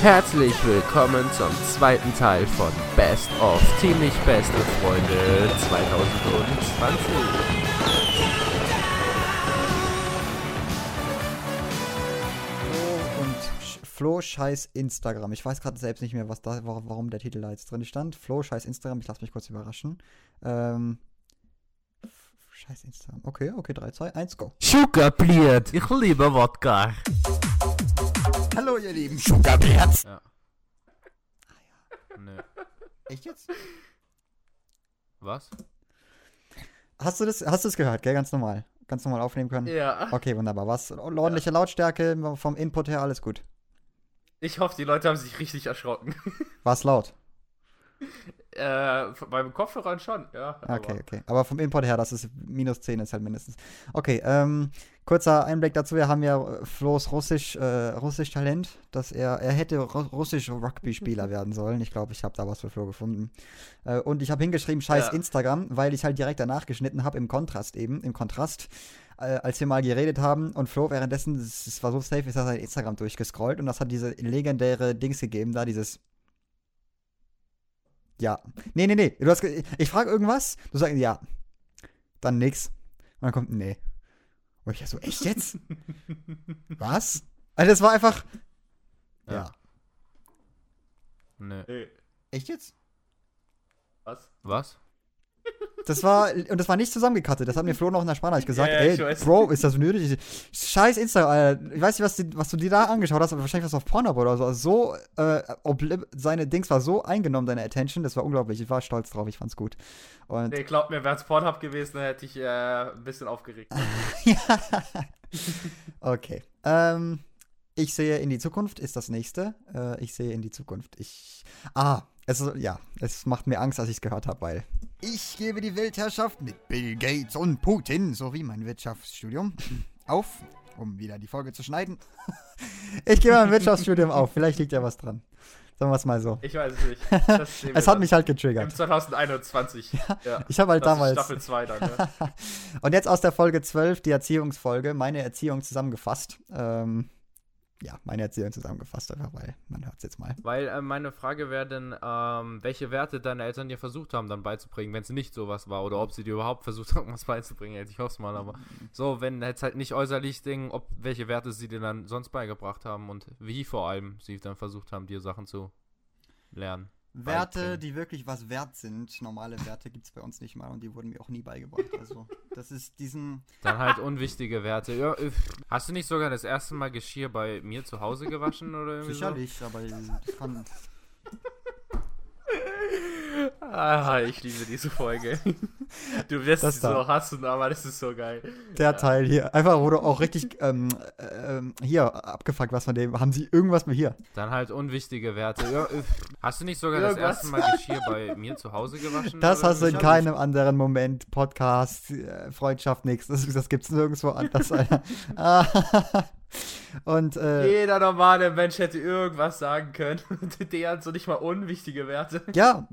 Herzlich willkommen zum zweiten Teil von Best of Ziemlich Beste Freunde 2020. Flo und Flo scheiß Instagram. Ich weiß gerade selbst nicht mehr, was da, wa- warum der Titel da jetzt drin stand. Flo scheiß Instagram. Ich lasse mich kurz überraschen. Ähm, scheiß Instagram. Okay, okay, 3, 2, 1, go. Sugarbliert, ich liebe Wodka. Hallo, ihr lieben Sugarberts. Ja. Nö. Echt jetzt? Was? Hast du das, hast du das gehört, gell? Ganz normal. Ganz normal aufnehmen können? Ja. Okay, wunderbar. Was? Ordentliche Lautstärke, vom Input her alles gut. Ich hoffe, die Leute haben sich richtig erschrocken. War's laut? Äh, beim Kopfhörern schon, ja. Okay, aber- okay. Aber vom Input her, das ist minus 10 ist halt mindestens. Okay, ähm, kurzer Einblick dazu. Wir haben ja äh, Flo's Russisch, äh, Russisch Talent, dass er, er hätte Ru russisch Rugby-Spieler werden sollen. Ich glaube, ich habe da was für Flo gefunden. Äh, und ich habe hingeschrieben, scheiß Ja. Instagram, weil ich halt direkt danach geschnitten habe, im Kontrast eben, im Kontrast, äh, als wir mal geredet haben. Und Flo währenddessen, es es war so safe, ist er sein Instagram durchgescrollt und das hat diese legendäre Dings gegeben, da dieses ja. Nee, nee, nee. Du hast ich frage irgendwas, du sagst ja. Dann nix. Und dann kommt ein nee. Und ich so, echt jetzt? Was? Also das war einfach. Ja. Ja. Nee. Echt jetzt? Was? Was? Das war, und das war nicht zusammengekattet. Das hat mir Flo noch in der Sprachnachricht gesagt. Ja, ja, Ey. Bro, ist das nötig? Scheiß Instagram. Ich weiß nicht, was, die, was du dir da angeschaut hast, aber wahrscheinlich was auf Pornhub oder so. Also so, äh, seine Dings war so eingenommen, deine Attention. Das war unglaublich. Ich war stolz drauf. Ich fand's gut. Und Nee, glaub mir, wäre es Pornhub gewesen, dann hätte ich äh, ein bisschen aufgeregt. okay. Ähm, ich sehe in die Zukunft ist das nächste. Äh, ich sehe in die Zukunft. Ich. Ah, es ja, es macht mir Angst, als ich es gehört habe, weil. Ich gebe die Weltherrschaft mit Bill Gates und Putin sowie mein Wirtschaftsstudium auf, um wieder die Folge zu schneiden. ich gebe mein Wirtschaftsstudium auf. Vielleicht liegt ja was dran. Sagen wir es mal so. Ich weiß es nicht. Es hat dann. mich halt Im getriggert. 2021. Ja. Ich habe halt das damals. ist Staffel 2 dann, ne? Und jetzt aus der Folge 12, die Erziehungsfolge, meine Erziehung zusammengefasst. Ähm, ja, meine Erziehung zusammengefasst, einfach weil man hört es jetzt mal. Weil äh, meine Frage wäre dann, ähm, welche Werte deine Eltern dir versucht haben, dann beizubringen, wenn es nicht sowas war. Oder ob sie dir überhaupt versucht haben, was beizubringen. Jetzt, Ich hoffe es mal, aber so, wenn jetzt halt nicht äußerlich Ding, ob welche Werte sie dir dann sonst beigebracht haben und wie vor allem sie dann versucht haben, dir Sachen zu lernen. Werte, die wirklich was wert sind, normale Werte gibt es bei uns nicht mal und die wurden mir auch nie beigebracht. Also, das ist diesen. Dann halt unwichtige Werte. Ja, äh, hast du nicht sogar das erste Mal Geschirr bei mir zu Hause gewaschen oder irgendwie Sicherlich, aber das kann. Ah, ich liebe diese Folge. Du wirst Das sie da. so hassen, aber das ist so geil. Der Teil hier. Einfach, wo du auch richtig ähm, ähm, hier abgefuckt was von dem. Haben sie irgendwas mit hier? Dann halt unwichtige Werte. Ja, äh, hast du nicht sogar das Irgendwas. erste Mal Geschirr bei mir zu Hause gewaschen? Das hast du in keinem anderen Moment. Podcast, äh, Freundschaft, nichts. Das, das gibt's nirgendwo anders, Alter. Ah, Und äh, Jeder normale Mensch hätte irgendwas sagen können. Der hat so nicht mal unwichtige Werte. ja,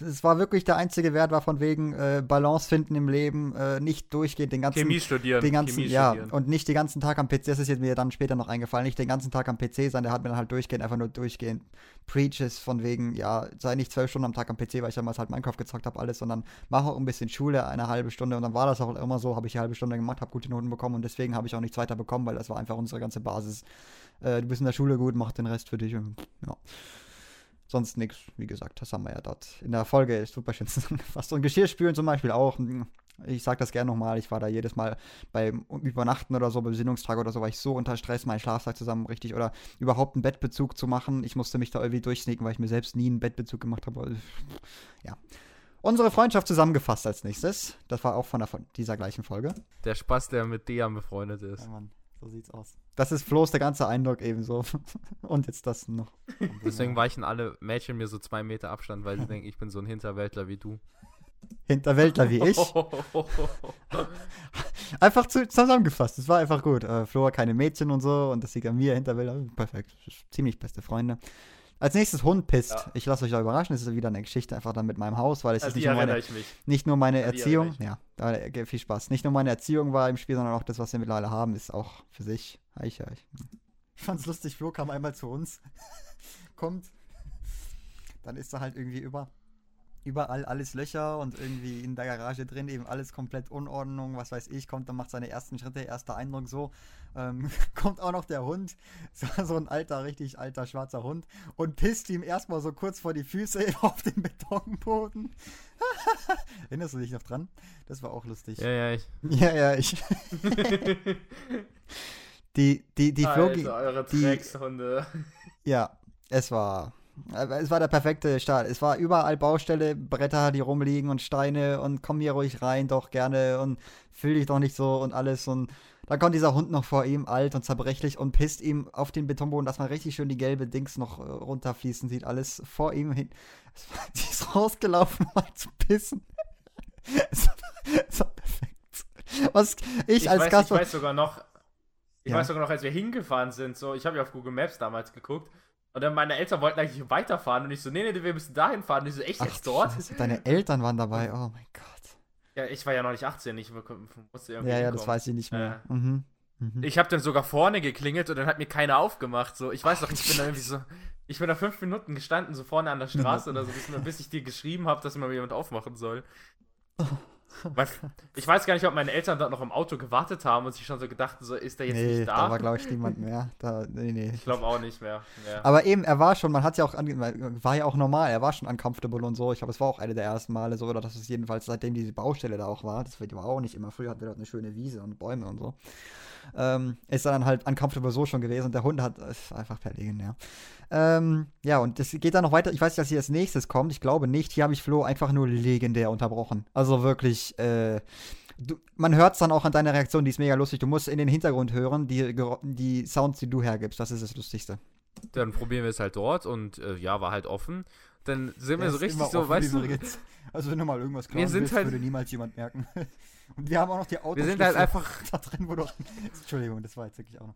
es war wirklich der einzige Wert, war von wegen äh, Balance finden im Leben, äh, nicht durchgehend den ganzen Chemie studieren. den ganzen, Chemie ja, studieren. und nicht den ganzen Tag am PC, das ist jetzt mir dann später noch eingefallen, nicht den ganzen Tag am PC sein, der hat mir dann halt durchgehend, einfach nur durchgehend Preaches von wegen, ja, sei nicht zwölf Stunden am Tag am PC, weil ich damals halt Minecraft gezockt habe, alles, sondern mach auch ein bisschen Schule, eine halbe Stunde und dann war das auch immer so, habe ich eine halbe Stunde gemacht, habe gute Noten bekommen und deswegen habe ich auch nichts weiter bekommen, weil das war einfach unsere ganze Basis. Äh, du bist in der Schule gut, mach den Rest für dich und ja. Sonst nichts, wie gesagt, das haben wir ja dort in der Folge super schön zusammengefasst. Und Geschirrspülen zum Beispiel auch. Ich sag das gerne nochmal, ich war da jedes Mal beim Übernachten oder so, Besinnungstag oder so, war ich so unter Stress, meinen Schlafsack zusammen richtig oder überhaupt einen Bettbezug zu machen. Ich musste mich da irgendwie durchsneaken, weil ich mir selbst nie einen Bettbezug gemacht habe. Ja. Unsere Freundschaft zusammengefasst als nächstes. Das war auch von, der, von dieser gleichen Folge. Der Spaß, der mit Dejan befreundet ist. Ja, Mann, so sieht's aus. Das ist Flo's der ganze Eindruck ebenso. Und jetzt das noch. Deswegen weichen alle Mädchen mir so zwei Meter Abstand, weil sie denken, ich bin so ein Hinterwäldler wie du. Hinterwäldler wie ich. Einfach zu, zusammengefasst. Es war einfach gut. Äh, Flo hat keine Mädchen und so und das liegt an mir, Hinterwäldler. Perfekt. Ziemlich beste Freunde. Als nächstes Hund pisst. Ja. Ich lasse euch da überraschen. Es ist wieder eine Geschichte einfach dann mit meinem Haus, weil es An ist nicht nur, meine, nicht nur meine Erziehung. Ja, äh, viel Spaß. Nicht nur meine Erziehung war im Spiel, sondern auch das, was wir mittlerweile haben, ist auch für sich. Ich, ich. ich fand's lustig. Flo kam einmal zu uns kommt, dann ist da halt irgendwie über, überall alles Löcher und irgendwie in der Garage drin eben alles komplett Unordnung, was weiß ich, kommt, dann macht seine ersten Schritte, erster Eindruck so, ähm, kommt auch noch der Hund, so, so ein alter, richtig alter schwarzer Hund und pisst ihm erstmal so kurz vor die Füße auf den Betonboden. Erinnerst du dich noch dran? Das war auch lustig. Ja, ja, ich. Ja, ja, ich. die, die, die. Alter, eure die-. Ja, es war. Es war der perfekte Start. Es war überall Baustelle, Bretter, die rumliegen und Steine und komm hier ruhig rein, doch gerne und fühl dich doch nicht so und alles. Und dann kommt dieser Hund noch vor ihm, alt und zerbrechlich und pisst ihm auf den Betonboden, dass man richtig schön die gelbe Dings noch äh, runterfließen sieht. Alles vor ihm hin. Die ist rausgelaufen, um mal zu pissen. es, war, es war perfekt. Was ich, als weiß, Gast. ich weiß sogar noch, ich Ja. weiß sogar noch, als wir hingefahren sind, so, ich habe ja auf Google Maps damals geguckt. Und dann meine Eltern wollten eigentlich weiterfahren und ich so, nee, nee, wir müssen dahin fahren. Und ich so, echt Ach, jetzt dort? Scheiße, deine Eltern waren dabei. Oh mein Gott. Ja, ich war ja noch nicht 18, ich musste irgendwie Ja, ja, das weiß ich nicht mehr. Mhm. Mhm. Ich habe dann sogar vorne geklingelt und dann hat mir keiner aufgemacht. So, ich weiß noch, ich bin da irgendwie so, ich bin da fünf Minuten gestanden, so vorne an der Straße oder so, bis, bis ich dir geschrieben habe, dass mir jemand aufmachen soll. Ich weiß gar nicht, ob meine Eltern dort noch im Auto gewartet haben und sich schon so gedacht, so ist der jetzt nee, nicht da da. war, glaube ich, niemand mehr. Da, nee, nee. ich glaube auch nicht mehr. Ja. Aber eben, er war schon, man hat ja auch, war ja auch normal, er war schon uncomfortable und so. Ich glaube, es war auch eine der ersten Male so, oder dass es jedenfalls seitdem diese Baustelle da auch war, das war auch nicht immer. Früher hatten wir dort eine schöne Wiese und Bäume und so. Ähm, ist dann halt uncomfortable so schon gewesen und der Hund hat, ist einfach verlegen, ja. Ähm, ja, und das geht dann noch weiter. Ich weiß nicht, was hier als nächstes kommt. Ich glaube nicht. Hier habe ich Flo einfach nur legendär unterbrochen. Also wirklich, äh, du, man hört es dann auch an deiner Reaktion, die ist mega lustig. Du musst in den Hintergrund hören, die, die Sounds, die du hergibst. Das ist das Lustigste. Dann probieren wir es halt dort und äh, ja, war halt offen. Dann sind wir Der so richtig so, weißt du, übrigens. Also wenn du mal irgendwas Wir klauen sind willst, halt- würde niemals jemand merken. Und wir haben auch noch die Autos. wir sind halt einfach, da drin, wo du. Entschuldigung, das war jetzt wirklich auch noch.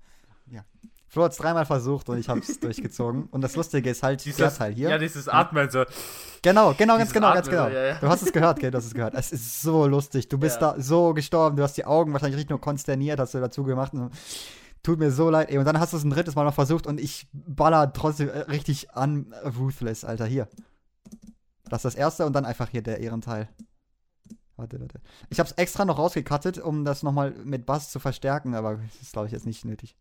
Ja. Flo hat es dreimal versucht und ich habe es durchgezogen. Und das Lustige ist halt, der Dieses, Teil hier. ja, dieses Atmen so. Genau, genau, ganz genau, ganz Atmen, genau. so, ja, ja. Du hast es gehört, gell? Du hast es gehört. Es ist so lustig. Du bist Ja. da so gestorben. Du hast die Augen wahrscheinlich richtig nur konsterniert, hast du dazu gemacht. Und tut mir so leid. Ey. Und dann hast du es ein drittes Mal noch versucht und ich baller trotzdem äh, richtig an äh, ruthless, Alter. Hier. Das ist das erste und dann einfach hier der Ehrenteil. Warte, warte. Ich hab's extra noch rausgekattet, um das nochmal mit Bass zu verstärken, aber das ist, glaube ich, jetzt nicht nötig.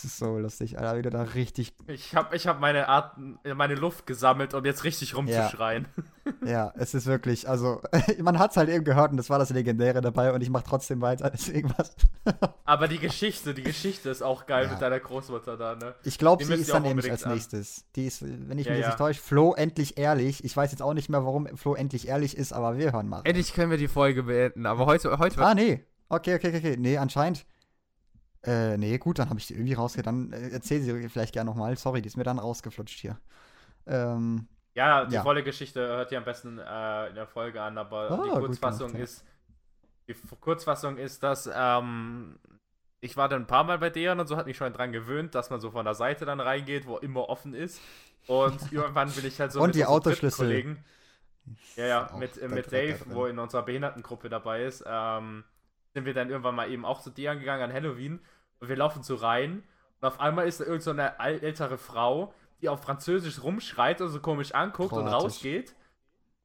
Das ist so lustig, Alter, wie du da richtig Ich habe ich hab meine, Atem, meine Luft gesammelt, um jetzt richtig rumzuschreien. Ja, es ist wirklich, also, man hat es halt eben gehört und das war das Legendäre dabei und ich mache trotzdem weiter, deswegen was. Aber die Geschichte, die Geschichte ist auch geil Ja. mit deiner Großmutter da, ne? Ich glaube, sie ist dann nämlich als an. nächstes. Die ist, wenn ich Ja, mich jetzt ja. nicht täusche, Flo endlich ehrlich. Ich weiß jetzt auch nicht mehr, warum Flo endlich ehrlich ist, aber wir hören mal. endlich können wir die Folge beenden. Aber heute, heute Ah, nee. Okay, okay, okay, okay. Nee, anscheinend. Äh, nee, gut, dann habe ich die irgendwie rausge... Dann äh, erzähl sie vielleicht gerne nochmal. Sorry, die ist mir dann rausgeflutscht hier. Ähm, Ja, die Ja. volle Geschichte hört ihr am besten äh, in der Folge an, aber Ah, die Kurzfassung gemacht, ja. ist. Die Kurzfassung ist, dass ähm, ich war dann ein paar Mal bei deren und so hat mich schon dran gewöhnt, dass man so von der Seite dann reingeht, wo immer offen ist. Und irgendwann will ich halt so Und die unseren Autoschlüssel. Kollegen. Ja, ja, mit, mit da- Dave, wo in unserer Behindertengruppe dabei ist, ähm, sind wir dann irgendwann mal eben auch zu deren gegangen an Halloween. Und wir laufen so rein. Und auf einmal ist da irgend so ältere Frau, die auf Französisch rumschreit und so komisch anguckt und Kroatisch. rausgeht.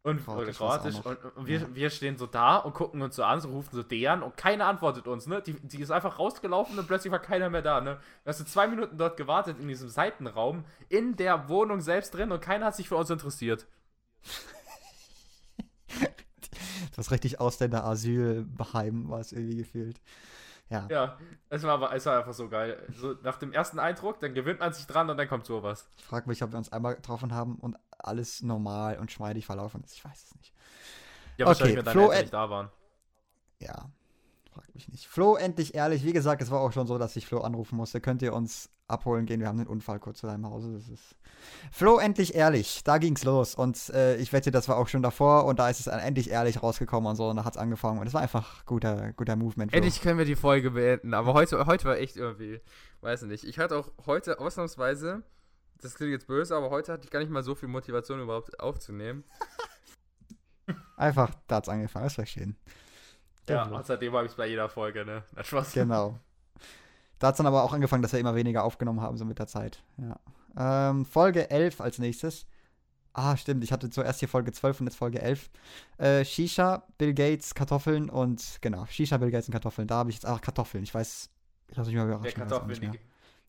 Und Kroatisch Kroatisch. Und, und wir, Ja. wir stehen so da und gucken uns so an, so rufen so deren und keiner antwortet uns, ne? Die, die ist einfach rausgelaufen und plötzlich war keiner mehr da, ne? Du hast du zwei Minuten dort gewartet in diesem Seitenraum, in der Wohnung selbst drin und keiner hat sich für uns interessiert. das richtig Ausländer-Asylheim war es irgendwie gefühlt. Ja. Ja, es war, aber- es war einfach so geil. So nach dem ersten Eindruck, dann gewöhnt man sich dran und dann kommt sowas. Ich frage mich, ob wir uns einmal getroffen haben und alles normal und geschmeidig verlaufen ist. Ich weiß es nicht. Ja, Okay, wahrscheinlich, wenn deine Flo, Eltern nicht da waren. Ja, frag mich nicht. Flo, endlich ehrlich. Wie gesagt, es war auch schon so, dass ich Flo anrufen musste. Könnt ihr uns abholen gehen? Wir haben einen Unfall kurz zu deinem Hause. Das ist Flo, endlich ehrlich. Da ging's los. Und äh, ich wette, das war auch schon davor. Und da ist es dann endlich ehrlich rausgekommen und so. Und da hat's angefangen. Und es war einfach guter, guter Movement. Flo. Endlich können wir die Folge beenden, aber heute, heute war echt irgendwie, weiß nicht. Ich hatte auch heute ausnahmsweise, das klingt jetzt böse, aber heute hatte ich gar nicht mal so viel Motivation überhaupt aufzunehmen. Einfach, da hat's angefangen. Das war schön. Ja, und seitdem habe ich es bei jeder Folge, ne? Na, Spaß. Genau. Da hat es dann aber auch angefangen, dass wir immer weniger aufgenommen haben, so mit der Zeit. Ja. Ähm, Folge 11 als nächstes. Ah, stimmt, ich hatte zuerst hier Folge 12 und jetzt Folge 11. Äh, Shisha, Bill Gates, Kartoffeln und, genau, Shisha, Bill Gates und Kartoffeln. Da habe ich jetzt auch Kartoffeln. Ich weiß, ich lasse mich mal Der überraschen. auch Kartoffeln, die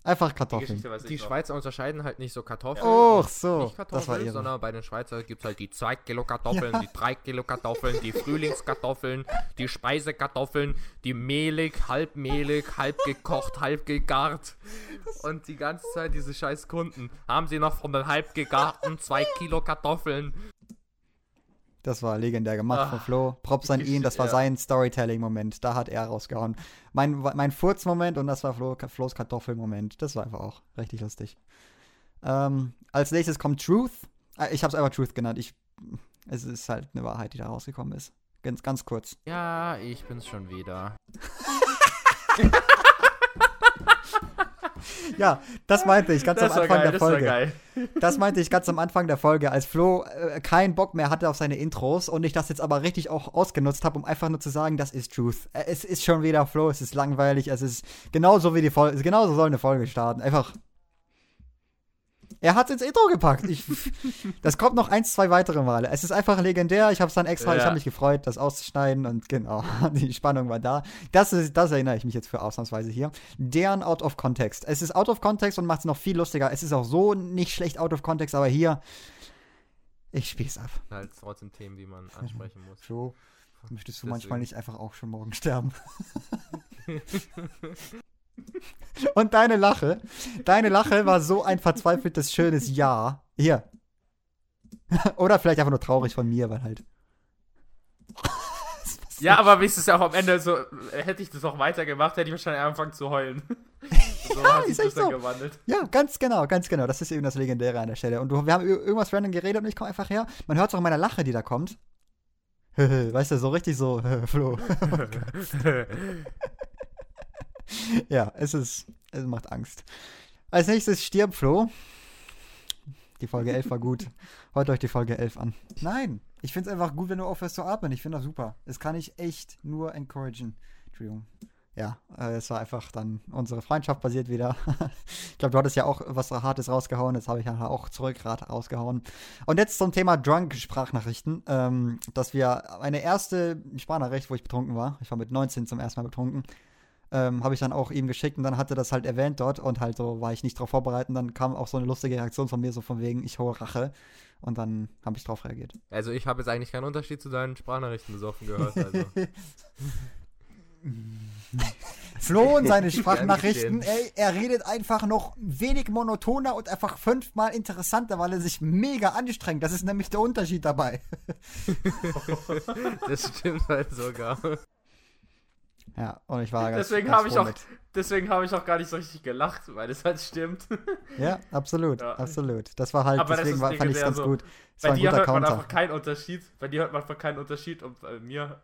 Einfach Kartoffeln. Die noch. Schweizer unterscheiden halt nicht so Kartoffeln. Oh, so. Nicht Kartoffeln, Das war ihre. sondern bei den Schweizer gibt es halt die 2 Kilo Kartoffeln, Ja. die 3 Kilo Kartoffeln, die Frühlingskartoffeln, die Speisekartoffeln, die mehlig, halb mehlig, halb gekocht, halb gegart. Und die ganze Zeit diese scheiß Kunden. Haben sie noch von den halb gegarten 2 Kilo Kartoffeln? Das war legendär gemacht Ah, von Flo. Props an ihn, das war ja. sein Storytelling-Moment. Da hat er rausgehauen. Mein, mein Furz-Moment und das war Flo, Flo's Kartoffel-Moment. Das war einfach auch richtig lustig. Ähm, als nächstes kommt Truth. Äh, Ich habe es einfach Truth genannt. Ich, es ist halt eine Wahrheit, die da rausgekommen ist. Ganz, ganz kurz. Ja, ich bin's schon wieder. Ja, das meinte ich ganz Das am Anfang geil, der das war Folge. geil. Das meinte ich ganz am Anfang der Folge, als Flo äh, keinen Bock mehr hatte auf seine Intros und ich das jetzt aber richtig auch ausgenutzt habe, um einfach nur zu sagen, das ist Truth. Äh, Es ist schon wieder Flo, es ist langweilig, es ist genauso wie die Folge, genauso soll eine Folge starten. Einfach. Er hat ins Intro gepackt. Ich, das kommt noch eins, zwei weitere Male. Es ist einfach legendär. Ich habe es dann extra, ich Ja. habe mich gefreut, das auszuschneiden und genau, die Spannung war da. Das, ist, das erinnere ich mich jetzt für ausnahmsweise hier. Deren Out of Context. Es ist Out of Context und macht es noch viel lustiger. Es ist auch so nicht schlecht Out of Context, aber hier, ich spiel's ab. Halt trotzdem Themen, die man ansprechen muss. So, möchtest du Deswegen. manchmal nicht einfach auch schon morgen sterben? und deine Lache, deine Lache war so ein verzweifeltes, schönes Ja. Hier. Oder vielleicht einfach nur traurig von mir, weil halt. Ja, aber wie ist es ja auch am Ende so, hätte ich das auch weitergemacht, hätte ich wahrscheinlich angefangen zu heulen. so hat sich das dann so. gewandelt. Ja, ganz genau, ganz genau. Das ist eben das Legendäre an der Stelle. Und wir haben irgendwas random geredet und ich komme einfach her. Man hört es auch in meiner Lache, die da kommt. weißt du, so richtig so, Flo. Ja, es ist, es macht Angst. Als nächstes stirbt Flo. Die Folge 11 war gut. Hört euch die Folge 11 an. Nein, ich finde es einfach gut, wenn du aufhörst zu atmen. Ich finde das super. Das kann ich echt nur encouragen. Entschuldigung. Ja, äh, es war einfach dann, unsere Freundschaft basiert wieder. ich glaube, du hattest ja auch was Hartes rausgehauen, das habe ich ja auch zurück rat- rausgehauen. Und jetzt zum Thema Drunk-Sprachnachrichten, ähm, dass wir eine erste Sprachnachricht, wo ich betrunken war, ich war mit 19 zum ersten Mal betrunken, ähm, habe ich dann auch ihm geschickt und dann hat er das halt erwähnt dort und halt so war ich nicht drauf vorbereitet und dann kam auch so eine lustige Reaktion von mir, so von wegen, ich hole Rache. Und dann habe ich drauf reagiert. Also ich habe jetzt eigentlich keinen Unterschied zu deinen Sprachnachrichten besoffen gehört. Also. Flo und seine Sprachnachrichten, ey, er redet einfach noch wenig monotoner und einfach fünfmal interessanter, weil er sich mega anstrengt. Das ist nämlich der Unterschied dabei. Das stimmt halt sogar. Ja, und ich war ganz Deswegen habe ich auch, mit. deswegen habe ich auch gar nicht so richtig gelacht, weil das halt stimmt. Ja, absolut, Ja. absolut. Das war halt, Aber deswegen war, fand ich es ganz so. gut. Das Bei war ein dir hört man Counter. einfach keinen Unterschied. Bei dir hört man einfach keinen Unterschied und bei mir.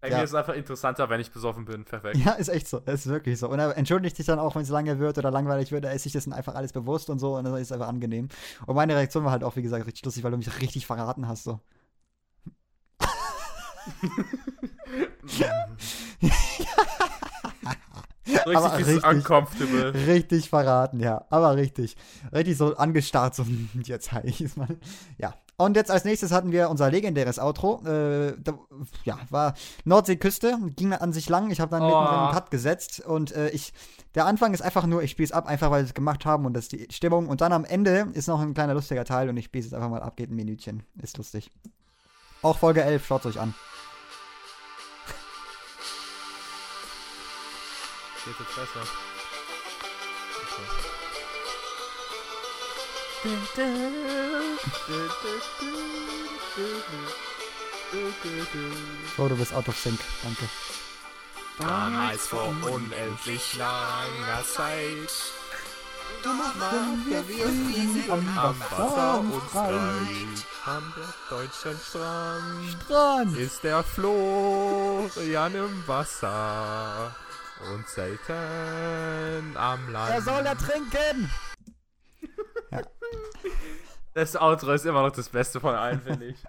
Bei Ja. mir ist es einfach interessanter, wenn ich besoffen bin. Perfekt. Ja, ist echt so. Es ist wirklich so. Und er entschuldigt sich dann auch, wenn es lange wird oder langweilig wird. Er ist sich dessen einfach alles bewusst und so. Und dann ist es einfach angenehm. Und meine Reaktion war halt auch, wie gesagt, richtig lustig, weil du mich richtig verraten hast. So. So Aber richtig, richtig. uncomfortable. Richtig verraten, ja. Aber richtig. Richtig so angestarrt, so, jetzt zeige ich es mal. Ja. Und jetzt als nächstes hatten wir unser legendäres Outro. Äh, da, ja, war Nordseeküste, ging an sich lang. Ich habe dann Oh. mittendrin einen Cut gesetzt. Und äh, ich, der Anfang ist einfach nur, ich spiele es ab, einfach weil wir es gemacht haben und das ist die Stimmung. Und dann am Ende ist noch ein kleiner lustiger Teil und ich spiele es einfach mal ab, geht ein Minütchen. Ist lustig. Auch Folge 11, schaut euch an. Geht jetzt besser. Oh, du bist out of sync. Danke. Damals vor unendlich langer Zeit. Machen wir Frieden am Wasser und frei. Am deutschen Strand ist der Florian im Wasser und selten am Land. Er soll ertrinken! Das Outro ist immer noch das Beste von allen, finde ich.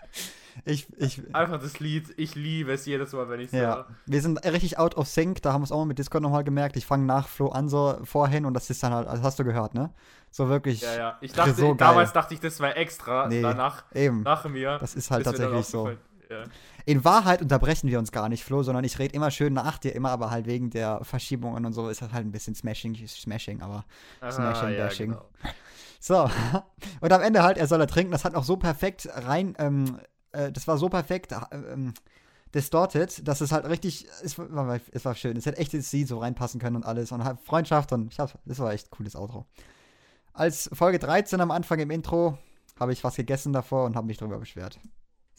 Ich, ich, Einfach das Lied, ich liebe es jedes Mal, wenn ich es ja. höre. Wir sind richtig out of sync, da haben wir es auch mal mit Discord nochmal gemerkt. Ich fange nach Flo an so vorhin und das ist dann halt, also hast du gehört, ne? So wirklich. Ja, ja. Ich dachte, so geil. damals dachte ich, das war extra. Nee, Danach, Eben. nach mir. Das ist halt tatsächlich so. Ja. In Wahrheit unterbrechen wir uns gar nicht, Flo, sondern ich rede immer schön nach dir, immer aber halt wegen der Verschiebungen und so ist das halt ein bisschen Smashing, Smashing, aber Smashing, Ah, ja, Bashing. genau. So, und am Ende halt, er soll er trinken. Das hat auch so perfekt rein, ähm, äh, das war so perfekt äh, ähm, distorted, dass es halt richtig, es war, es war schön. Es hätte echt ins Sie so reinpassen können und alles und halt Freundschaft und ich hab, das war echt ein cooles Outro. Als Folge 13 am Anfang im Intro habe ich was gegessen davor und habe mich darüber beschwert.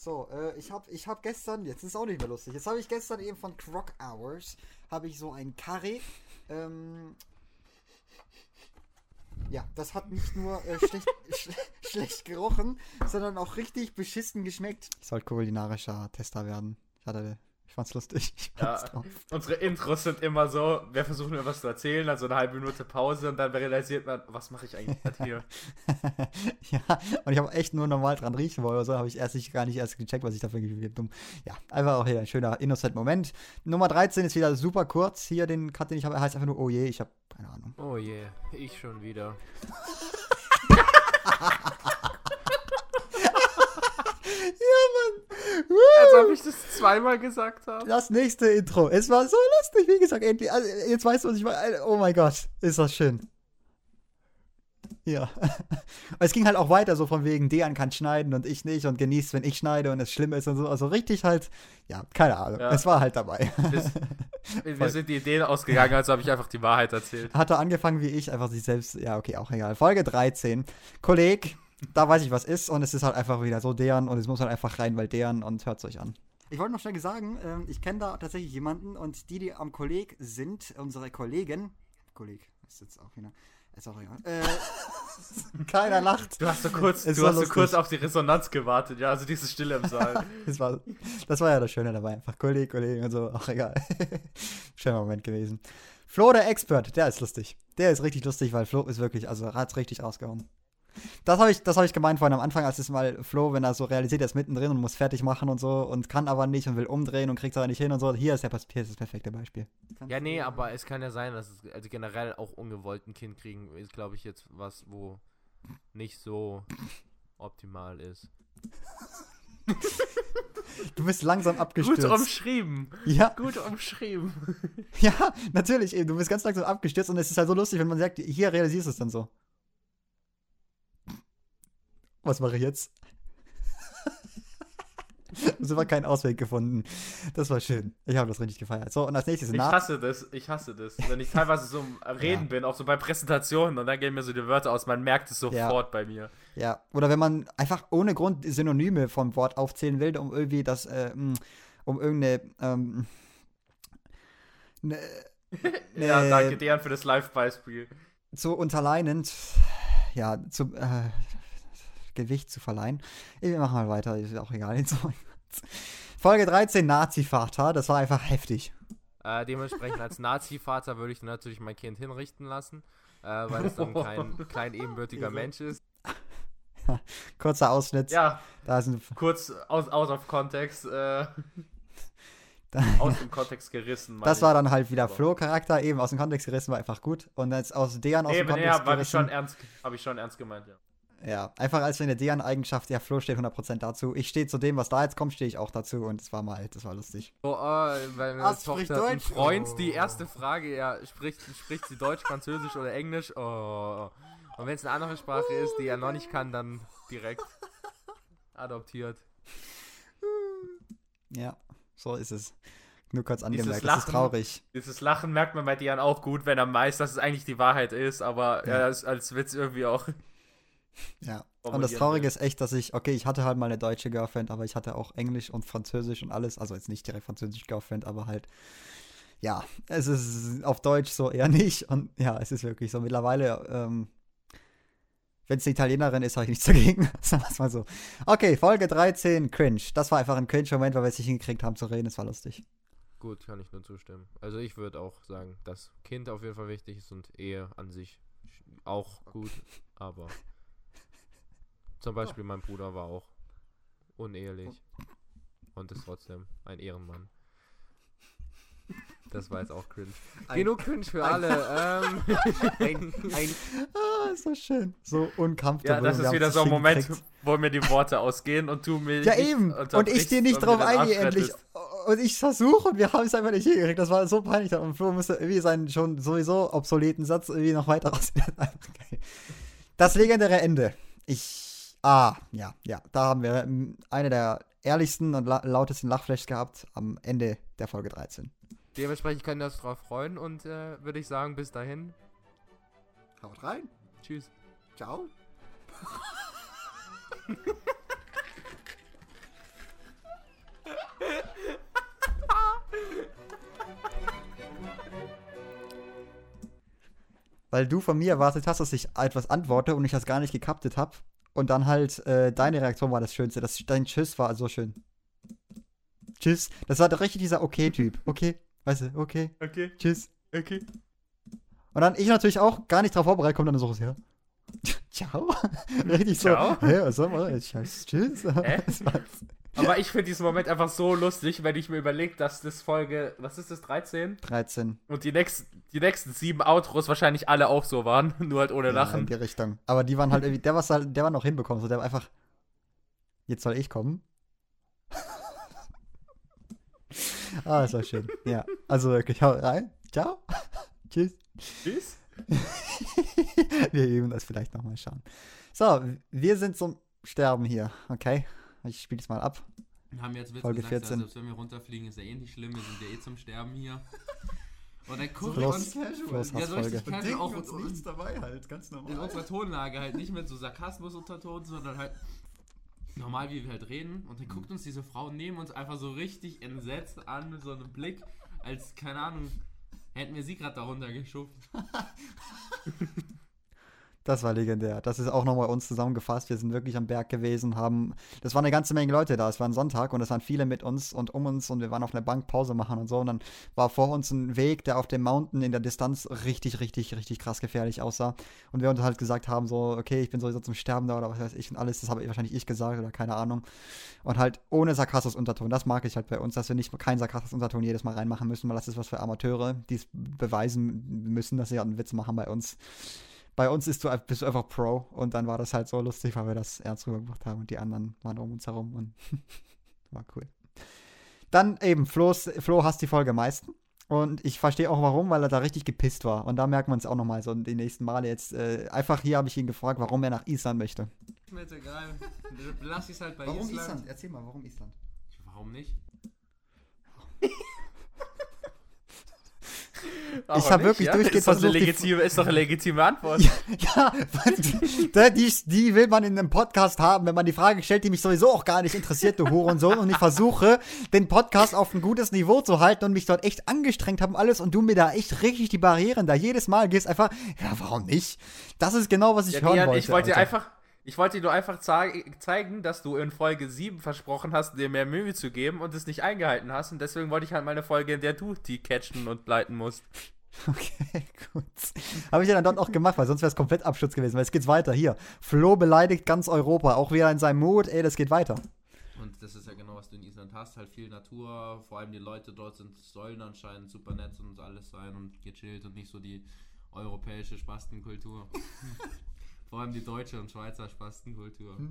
So, äh, ich habe ich hab gestern, jetzt ist es auch nicht mehr lustig, jetzt habe ich gestern eben von Croc Hours, habe ich so ein Curry, ähm, ja, das hat nicht nur äh, schlecht, sch schlecht gerochen, sondern auch richtig beschissen geschmeckt. Ich sollte kulinarischer Tester werden. Ich, hatte, ich fand's lustig. Ich fand's Ja. Unsere Intros sind immer so, wir versuchen mir was zu erzählen, also eine halbe Minute Pause und dann realisiert man, was mache ich eigentlich grad hier? ja, und ich habe echt nur normal dran riechen wollen. So habe ich erst nicht, gar nicht erst gecheckt, was ich dafür gegeben habe. Ja, einfach auch hier ein schöner innocent Moment. Nummer 13 ist wieder super kurz. Hier den Cut, den ich habe, heißt einfach nur, oh je, ich habe keine Ahnung. Oh je, ich schon wieder. Als ob ich das zweimal gesagt habe. Das nächste Intro. Es war so lustig, wie gesagt, endlich. Also, jetzt weißt du, was ich meine. Oh mein Gott, ist das schön. Ja. es ging halt auch weiter, so von wegen, Dejan kann schneiden und ich nicht und genießt, wenn ich schneide und es schlimm ist und so. Also richtig halt, ja, keine Ahnung. Ja. Es war halt dabei. Wir, wir sind die Ideen ausgegangen, also habe ich einfach die Wahrheit erzählt. Hat er angefangen wie ich, einfach sich selbst, ja, okay, auch egal. Folge 13. Kolleg, da weiß ich, was ist und es ist halt einfach wieder so deren und es muss halt einfach rein, weil deren und hört euch an. Ich wollte noch schnell sagen, ähm, ich kenne da tatsächlich jemanden und die, die am Kolleg sind, unsere Kollegen, Kolleg, ist jetzt auch wieder, ist auch egal. Äh, keiner lacht. Du hast so kurz, Es du hast so kurz auf die Resonanz gewartet, ja, also diese Stille im Saal. Das war, das war ja das Schöne dabei. Einfach Kolleg, Kollegen und so. Ach, egal. Schöner Moment gewesen. Flo, der Expert, der ist lustig. Der ist richtig lustig, weil Flo ist wirklich, also hat's richtig rausgehauen. Das habe ich, das hab ich gemeint vorhin am Anfang, als es mal Flo, wenn er so realisiert, er ist mittendrin und muss fertig machen und so und kann aber nicht und will umdrehen und kriegt es aber nicht hin und so. Hier ist, der, hier ist das perfekte Beispiel. Ja, nee, aber es kann ja sein, dass es also generell auch ungewollt ein Kind kriegen ist, glaube ich, jetzt was, wo nicht so optimal ist. Du bist langsam Gut abgestürzt. umschrieben. ja, Gut umschrieben. ja, natürlich eben. Du bist ganz langsam abgestürzt und es ist halt so lustig, wenn man sagt, hier realisierst du es dann so. Was mache ich jetzt? Es war keinen Ausweg gefunden. Das war schön. Ich habe das richtig gefeiert. So, und als nächstes Ich hasse das, ich hasse das. Wenn ich teilweise so am Reden Ja. bin, auch so bei Präsentationen und dann gehen mir so die Wörter aus, man merkt es sofort bei mir. Ja, oder wenn man einfach ohne Grund Synonyme vom Wort aufzählen will, um irgendwie das, äh, mh, um irgendeine, ähm, ne, Ja, Äh, danke Dejan für das Live-Beispiel. zu unterleinend, ja, zu, äh, Gewicht zu verleihen. Wir machen mal weiter, ist auch egal. Folge 13, Nazi-Vater, das war einfach heftig. Äh, dementsprechend als Nazi-Vater würde ich natürlich mein Kind hinrichten lassen, äh, weil es dann kein klein ebenbürtiger Mensch ist. Kurzer Ausschnitt. Ja, Da sind kurz aus, out of Kontext, äh, da, aus dem Kontext gerissen. Das war dann halt wieder Flo-Charakter, eben aus dem Kontext gerissen, war einfach gut. Und jetzt aus Dejan aus dem Eben, Kontext ja, habe ich schon gerissen. ernst, habe ich schon ernst gemeint, ja. Ja, einfach als eine Dejan-Eigenschaft, ja, Flo steht 100% dazu. Ich stehe zu dem, was da jetzt kommt, stehe ich auch dazu. Und das war mal, das war lustig. So, äh, meine Ah, spricht Tochter, ein Deutsch? Freund, Oh. die erste Frage, ja, spricht, spricht sie Deutsch, Französisch oder Englisch? Oh. Und wenn es eine andere Sprache ist, die er noch nicht kann, dann direkt adoptiert. Ja, so ist es. Nur kurz Dieses angemerkt, das ist traurig. Dieses Lachen merkt man bei Dejan auch gut, wenn er weiß, dass es eigentlich die Wahrheit ist, aber Ja. ja. es als Witz irgendwie auch. Ja. Und das Traurige ist echt, dass ich, okay, ich hatte halt mal eine deutsche Girlfriend, aber ich hatte auch Englisch und Französisch und alles. Also jetzt nicht direkt Französisch Girlfriend, aber halt, ja, es ist auf Deutsch so eher nicht. Und ja, es ist wirklich so. Mittlerweile, ähm, wenn es eine Italienerin ist, habe ich nichts dagegen. Sagen wir es mal so. Okay, Folge 13, Cringe. Das war einfach ein Cringe-Moment, weil wir es nicht hingekriegt haben zu reden. Es war lustig. Gut, kann ich nur zustimmen. Also ich würde auch sagen, dass Kind auf jeden Fall wichtig ist und Ehe an sich auch gut, aber zum Beispiel mein Bruder war auch unehelich. Und ist trotzdem ein Ehrenmann. Das war jetzt auch cringe. Ein- Genug cringe für alle. ähm, Ein, ein, Ah, ist so schön. So uncomfortable. ja, das ist wieder so ein Moment, hingekriegt. wo mir die Worte ausgehen und du mir. Ja, eben. Und ich dir nicht drauf eingehe endlich. Und ich versuche und wir haben es einfach nicht hingekriegt. Das war so peinlich. Und Flo musste irgendwie seinen schon sowieso obsoleten Satz irgendwie noch weiter raus. Das legendäre Ende. Ich. Ah, ja, ja. Da haben wir ähm, eine der ehrlichsten und la lautesten Lachflashs gehabt am Ende der Folge 13. dementsprechend kann ich das drauf freuen und äh, würde ich sagen, bis dahin. Haut rein. Tschüss. Ciao. Weil du von mir erwartet hast, dass ich etwas antworte und ich das gar nicht gekaptet habe. Und dann halt äh, deine Reaktion war das Schönste. Das, dein Tschüss war so schön. Tschüss. Das war doch richtig dieser Okay-Typ. Okay. Weißt du, okay. Okay, Tschüss. okay. Und dann ich natürlich auch gar nicht drauf vorbereitet, kommt dann so raus, ja. Ciao. Richtig so. Ciao? Hä, was soll man? Tschüss. Hä? Was? Aber ich finde diesen Moment einfach so lustig, wenn ich mir überlege, dass das Folge, was ist das, 13? 13. Und die nächsten, die nächsten sieben Outros wahrscheinlich alle auch so waren, nur halt ohne Ja, in Lachen. die Richtung. Aber die waren halt irgendwie, der, was halt, der war noch hinbekommen. So, der war einfach. Jetzt soll ich kommen. ah, das war schön. Ja. Also wirklich, hau rein. Ciao. Tschüss. Tschüss. wir üben das vielleicht nochmal schauen. So, wir sind zum Sterben hier. Okay. Ich spiele es mal ab. Haben jetzt Witz Folge gesagt, 14. selbst wenn wir runterfliegen, ist ja eh nicht schlimm, wir sind ja eh zum Sterben hier. Und dann gucken Floß- wir uns Floß ja, so richtig casual auch in, dabei halt, ganz in unserer Tonlage halt nicht mit so Sarkasmus-Unterton, sondern halt normal, wie wir halt reden. Und dann guckt uns diese Frau neben uns einfach so richtig entsetzt an mit so einem Blick, als, keine Ahnung, hätten wir sie gerade darunter geschubst. Das war legendär. Das ist auch nochmal uns zusammengefasst. Wir sind wirklich am Berg gewesen, haben. Das war eine ganze Menge Leute da. Es war ein Sonntag und es waren viele mit uns und um uns und wir waren auf einer Bank Pause machen und so. Und dann war vor uns ein Weg, der auf dem Mountain in der Distanz richtig, richtig, richtig krass gefährlich aussah. Und wir uns halt gesagt haben, so, okay, ich bin sowieso zum Sterben da oder was weiß ich und alles. Das habe ich wahrscheinlich ich gesagt oder keine Ahnung. Und halt ohne Sarkasmus-Unterton. Das mag ich halt bei uns, dass wir nicht keinen Sarkasmus-Unterton jedes Mal reinmachen müssen, weil das ist was für Amateure, die es beweisen müssen, dass sie halt einen Witz machen bei uns bei uns ist du, bist du einfach Pro und dann war das halt so lustig, weil wir das ernst rübergebracht haben und die anderen waren um uns herum und war cool. Dann eben, Flo's, Flo hasst die Folge am meisten und ich verstehe auch warum, weil er da richtig gepisst war und da merkt man es auch nochmal so die nächsten Male jetzt. Äh, einfach hier habe ich ihn gefragt, warum er nach Island möchte. Ist mir jetzt egal. Lass es halt bei Island. Erzähl mal, warum Island? Warum nicht? Aber hab nicht, wirklich ja? durchgehend ist doch, eine versucht, legitime, ist doch eine legitime Antwort. Ja, was- die, die will man in einem Podcast haben, wenn man die Frage stellt, die mich sowieso auch gar nicht interessiert, du Hurensohn. Und ich versuche, den Podcast auf ein gutes Niveau zu halten und mich dort echt angestrengt haben alles und du mir da echt richtig die Barrieren da jedes Mal gehst einfach, ja, warum nicht? Das ist genau, was ich Ja, hören wollte. ich wollte Alter. einfach, ich wollte dir nur einfach zei zeigen, dass du in Folge 7 versprochen hast, dir mehr Mühe zu geben und es nicht eingehalten hast. Und deswegen wollte ich halt mal eine Folge, in der du die catchen und leiten musst. Okay, gut. Habe ich ja dann dort auch gemacht, weil sonst wäre es komplett Abschutz gewesen. Weil es geht weiter. Hier. Flo beleidigt ganz Europa. Auch wieder in seinem Mut. Ey, das geht weiter. Und das ist ja genau, was du in Island hast. Halt viel Natur, vor allem die Leute dort sind, sollen anscheinend super nett und alles sein und gechillt und nicht so die europäische Spastenkultur. vor allem die deutsche und Schweizer Spastenkultur.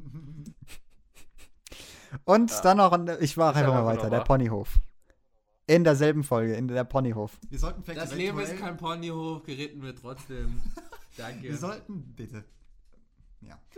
Und Ja. dann noch, ich mache Ist einfach mal weiter. Der. Ponyhof. In derselben Folge, in der Ponyhof. Wir sollten vielleicht Das Leben ist kein Ponyhof, geritten wir trotzdem. Danke. Wir sollten, bitte. Ja.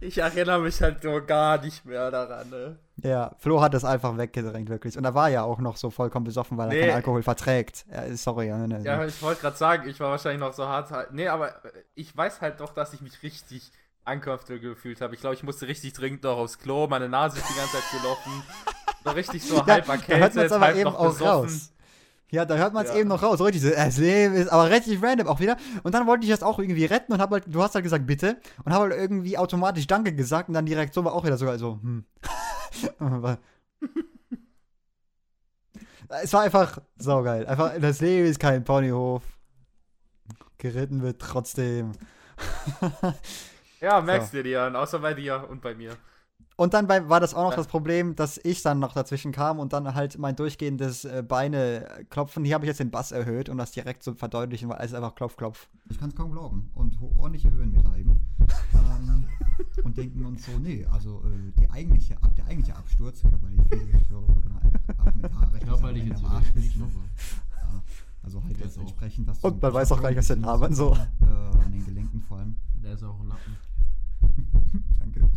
Ich erinnere mich halt so gar nicht mehr daran, ne? Ja, Flo hat das einfach weggedrängt, wirklich. Und er war ja auch noch so vollkommen besoffen, weil er Nee. keinen Alkohol verträgt. Ja, sorry. Ja, ne, Ja, ich wollte gerade sagen, ich war wahrscheinlich noch so hart. halt- Nee, aber äh, ich weiß halt doch, dass ich mich richtig uncomfortable gefühlt habe. Ich glaube, ich musste richtig dringend noch aufs Klo, meine Nase ist die ganze Zeit gelaufen. So richtig so ja, halb erkältet, aber halb eben noch auch besoffen. raus. Ja, da hört man es Ja. eben noch raus. So richtig so, das Leben ist aber richtig random auch wieder. Und dann wollte ich das auch irgendwie retten und hab halt, du hast halt gesagt, bitte. Und habe halt irgendwie automatisch Danke gesagt und dann die Reaktion war auch wieder sogar so, hm. Es war einfach saugeil. Einfach, das Leben ist kein Ponyhof. Geritten wird trotzdem. Ja, merkst du dir, Dian, außer bei dir und bei mir. Und dann war das auch noch das Problem, dass ich dann noch dazwischen kam und dann halt mein durchgehendes äh, Beine klopfen. Hier habe ich jetzt den Bass erhöht, um das direkt zu verdeutlichen, weil es einfach Klopf, Klopf. Ich kann es kaum glauben. Und ordentliche Höhenmeter eben. ähm, und denken uns so, nee, also äh, die eigentliche, der eigentliche Absturz, körperlich, so, Körperlich ist Arsch nicht, aber Ja, also halt Der jetzt entsprechend, dass Und man weiß auch gar nicht, was der Name so. Äh, an den Gelenken vor allem. Der ist auch ein Lappen. Danke.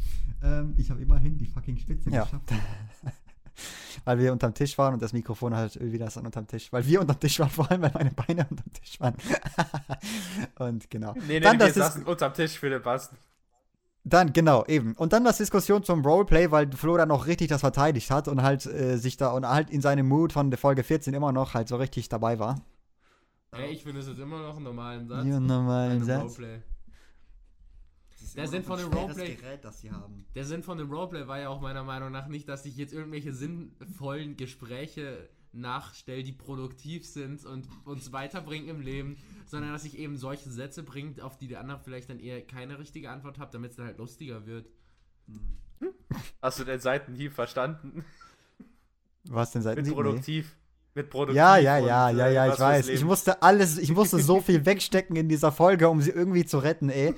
Ähm, ich habe immerhin die fucking Spitze Ja. geschafft. Weil wir unterm Tisch waren und das Mikrofon halt wieder so unterm Tisch. Weil wir unterm Tisch waren, vor allem, weil meine Beine unterm Tisch waren. und genau. Nee, nee, dann, wir das ist, saßen unterm Tisch für den Bass. dann, genau, eben. Und dann das Diskussion zum Roleplay, weil Flo dann noch richtig das verteidigt hat und halt äh, sich da und halt in seinem Mood von der Folge 14 immer noch halt so richtig dabei war. Ey, ich finde es jetzt immer noch einen normalen Satz. Ja, normalen Satz. Roleplay. Das Der Sinn von dem Roleplay- Gerät, das sie haben. Der Sinn von dem Roleplay war ja auch meiner Meinung nach nicht, dass ich jetzt irgendwelche sinnvollen Gespräche nachstelle, die produktiv sind und uns weiterbringen im Leben, sondern dass ich eben solche Sätze bringe, auf die der andere vielleicht dann eher keine richtige Antwort hat, damit es dann halt lustiger wird. Hast du den Seitenhieb verstanden? Was denn seit Mit produktiv. Mit produktiv. Ja, ja, und, ja, ja, äh, ja, ich weiß. Ich musste alles, ich musste so viel wegstecken in dieser Folge, um sie irgendwie zu retten, ey.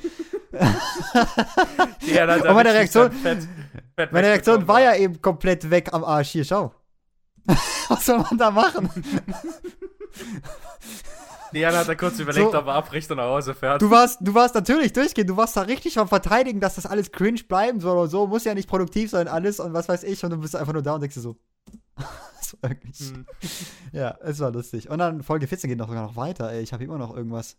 Hat halt Und meine Reaktion- dann Fett, Fett Meine Reaktion war ja eben komplett weg am Arsch. Hier, schau. Was soll man da machen? Diana hat da kurz überlegt, So. ob er abbricht und nach Hause fährt. Du warst, du warst natürlich durchgehend, du warst da richtig am Verteidigen, dass das alles cringe bleiben soll und so, muss ja nicht produktiv sein, alles und was weiß ich, und du bist einfach nur da und denkst dir so. war wirklich. Hm. Ja, es war lustig. Und dann Folge 14 geht noch sogar noch weiter, ey. Ich habe immer noch irgendwas.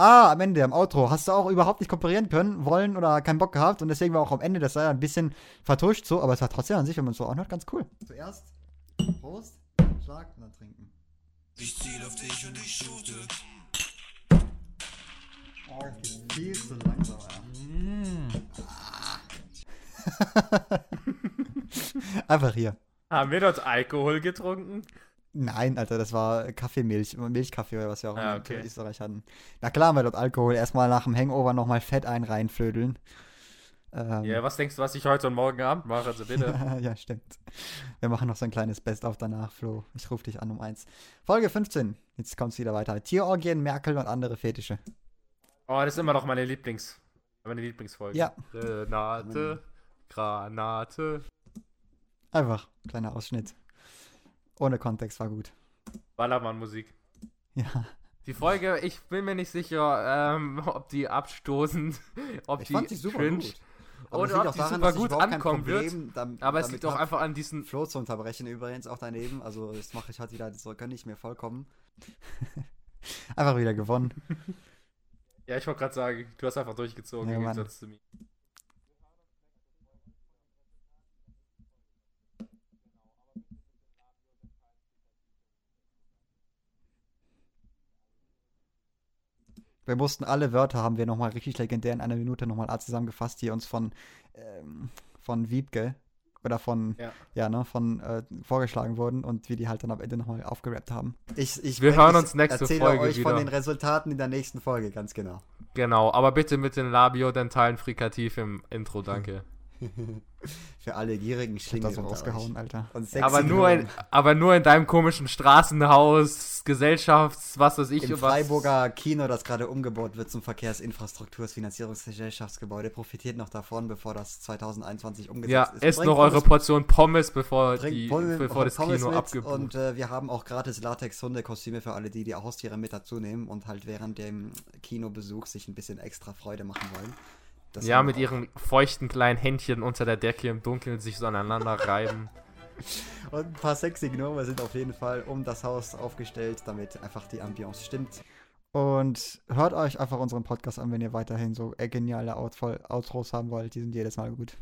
Ah, am Ende, am Outro. Hast du auch überhaupt nicht kooperieren können, wollen oder keinen Bock gehabt und deswegen war auch am Ende das war ein bisschen vertuscht so, aber es war trotzdem an sich, wenn man es so anhört, ganz cool. Zuerst Prost, Schlag und dann trinken. Ich ziel auf dich und ich shoote. Oh, viel zu langsam, Einfach hier. Haben wir dort Alkohol getrunken? Nein, Alter, das war Kaffeemilch, Milchkaffee oder was wir auch Ah, in okay. Österreich hatten. Na klar wir dort Alkohol. Erstmal nach dem Hangover nochmal Fett ein reinflödeln. Ähm, Ja, was denkst du, was ich heute und morgen Abend mache? Also bitte. ja, stimmt. Wir machen noch so ein kleines Best-of danach, Flo. Ich rufe dich an um eins. Folge 15. Jetzt kommt es wieder weiter. Tierorgien, Merkel und andere Fetische. Oh, das ist immer noch meine Lieblings. Meine Lieblingsfolge. Ja. Granate, Granate. Einfach. Kleiner Ausschnitt. Ohne Kontext war gut. Ballermann-Musik. Ja. Die Folge, ich bin mir nicht sicher, ähm, ob die abstoßend, ob die cringe, Aber Oder ob die super gut ankommen wird. Dam aber es damit liegt auch einfach an diesen. Flo zu unterbrechen übrigens auch daneben. Also das mache ich heute wieder, so gönne ich mir vollkommen. einfach wieder gewonnen. Ja, ich wollte gerade sagen, du hast einfach durchgezogen Ja, im. Gegensatz zu mir. Wir mussten alle Wörter, haben wir nochmal richtig legendär in einer Minute nochmal zusammengefasst, die uns von, ähm, von Wiebke oder von, ja, Ja. ne, von äh, vorgeschlagen wurden und wir die halt dann am Ende nochmal aufgerappt haben. Ich, ich, Wir ich hören uns nächste erzähle Folge euch von wieder. den Resultaten in der nächsten Folge, ganz genau. Genau, aber bitte mit den labiodentalen Frikativ im Intro, danke. Für alle gierigen Ich hab Schlingel das rausgehauen, euch. Alter. Aber nur, in, aber nur in deinem komischen Straßenhaus, Gesellschafts, was weiß ich. Im was- Freiburger Kino, das gerade umgebaut wird zum Verkehrsinfrastruktursfinanzierungsgesellschaftsgebäude, profitiert noch davon, bevor das 2021 umgesetzt Ja, ist. esst Bringt noch eure Portion Pommes, bevor, die, Pommes- bevor das Pommes Kino abgebucht Und äh, wir haben auch gratis Latex-Hundekostüme für alle, die die Haustiere mit dazu nehmen und halt während dem Kinobesuch sich ein bisschen extra Freude machen wollen. Das Ja, mit ihren feuchten kleinen Händchen unter der Decke im Dunkeln sich so aneinander reiben. Und ein paar sexy Gnome sind auf jeden Fall um das Haus aufgestellt, damit einfach die Ambiance stimmt. Und hört euch einfach unseren Podcast an, wenn ihr weiterhin so geniale Outros haben wollt. Die sind jedes Mal gut.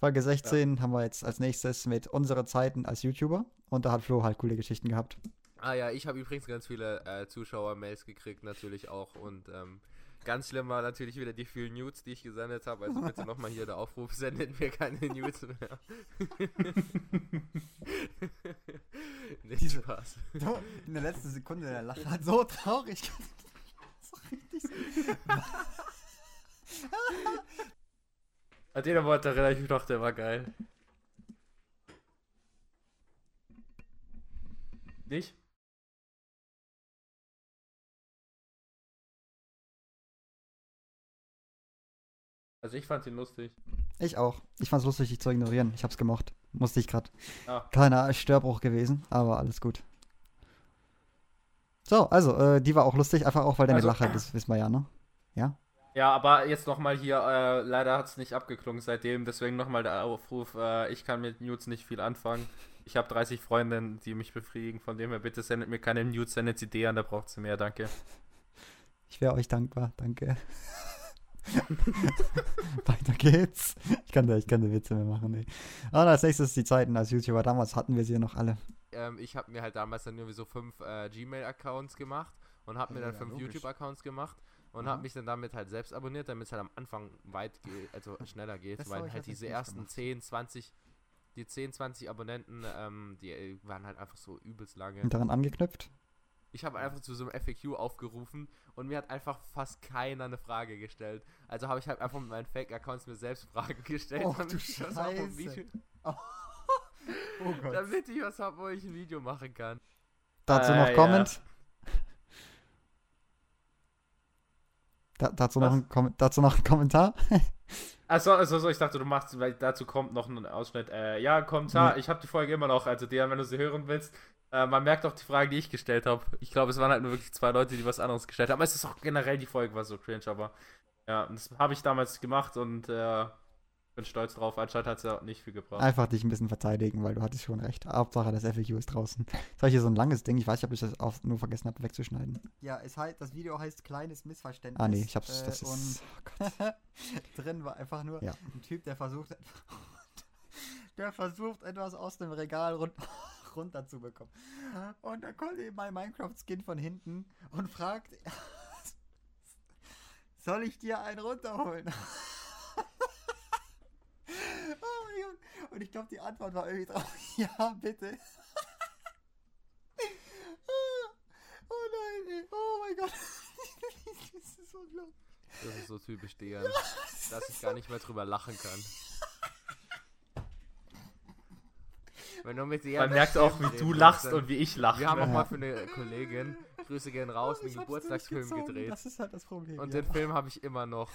Folge 16 haben wir jetzt als nächstes mit unsere Zeiten als YouTuber. Und da hat Flo halt coole Geschichten gehabt. Ah ja, ich habe übrigens ganz viele äh, Zuschauer-Mails gekriegt, natürlich auch. Und ähm, ganz schlimm war natürlich wieder die vielen Nudes, die ich gesendet habe. Also bitte nochmal hier der Aufruf, sendet mir keine Nudes mehr. Nicht Spaß. In der letzten Sekunde der Lache hat so traurig. so richtig so. An den Wort erinnere ich mich noch, der war geil. Nicht? Also ich fand ihn lustig. Ich auch. Ich fand's lustig, dich zu ignorieren. Ich hab's gemocht. Musste ich grad. Ah. Kleiner Störbruch gewesen, aber alles gut. So, also, äh, die war auch lustig, einfach auch, weil deine Also- Lache, das wissen wir ja, ne? Ja? Ja, aber jetzt nochmal hier, äh, leider hat es nicht abgeklungen seitdem, deswegen nochmal der Aufruf, äh, ich kann mit Nudes nicht viel anfangen. Ich habe 30 Freundinnen, die mich befriedigen, von dem her bitte sendet mir keine Nudes, sendet sie an, da braucht sie mehr, danke. Ich wäre euch dankbar, danke. Weiter geht's. Ich kann da echt keine Witze mehr machen, ey. Und als nächstes die Zeiten als YouTuber. Damals hatten wir sie ja noch alle. Ähm, ich habe mir halt damals dann irgendwie so fünf äh, Gmail-Accounts gemacht und habe mir dann ja, fünf. YouTube-Accounts gemacht und Mhm. habe mich dann damit halt selbst abonniert, damit es halt am Anfang weit geht, also schneller geht, Das weil ich halt diese ersten gemacht. 10, 20, die 10, 20 Abonnenten, ähm, die äh, waren halt einfach so übelst lange. Und daran angeknüpft. Ich habe einfach zu so einem FAQ aufgerufen und mir hat einfach fast keiner eine Frage gestellt. Also habe ich halt einfach mit meinen Fake-Accounts mir selbst Fragen gestellt, Och, du damit ich was auf dem Scheiße. Video, Oh Gott. damit ich was habe, wo ich ein Video machen kann. Dazu Äh, noch ja. Comment. Da, dazu, noch ein Kom dazu noch ein Kommentar. Achso, also, so, ich dachte, du machst, weil dazu kommt noch ein Ausschnitt. Äh, ja, Kommentar, Nee. ich habe die Folge immer noch, also Dian, wenn du sie hören willst. Äh, man merkt auch die Fragen, die ich gestellt habe. Ich glaube, es waren halt nur wirklich zwei Leute, die was anderes gestellt haben. Aber es ist auch generell, die Folge war so cringe, aber ja, das habe ich damals gemacht und äh, bin stolz drauf. Anscheinend hat es ja nicht viel gebracht. Einfach dich ein bisschen verteidigen, weil du hattest schon recht. Hauptsache, das FAQ ist draußen. Das war hier so ein langes Ding. Ich weiß nicht, ob ich das auch nur vergessen habe, wegzuschneiden. Ja, es heißt, das Video heißt kleines Missverständnis. Ah, nee, ich hab's. Das ist. und drin war einfach nur Ja. ein Typ, der versucht, der versucht, etwas aus dem Regal run runterzubekommen. Und da kommt eben mein Minecraft-Skin von hinten und fragt, soll ich dir einen runterholen? oh. Und ich glaube, die Antwort war irgendwie drauf, ja, bitte. oh nein, ey. oh mein Gott. das ist unglaublich. Das ist so typisch Dejan, dass ich gar nicht mehr drüber lachen kann. Wenn du mit Man merkt auch, wie du lachst und wie ich lache. Wir haben auch Ja. mal für eine Kollegin, Grüße gehen raus, einen Geburtstagsfilm gedreht. Das ist halt das Problem. Und ja. den Film habe ich immer noch.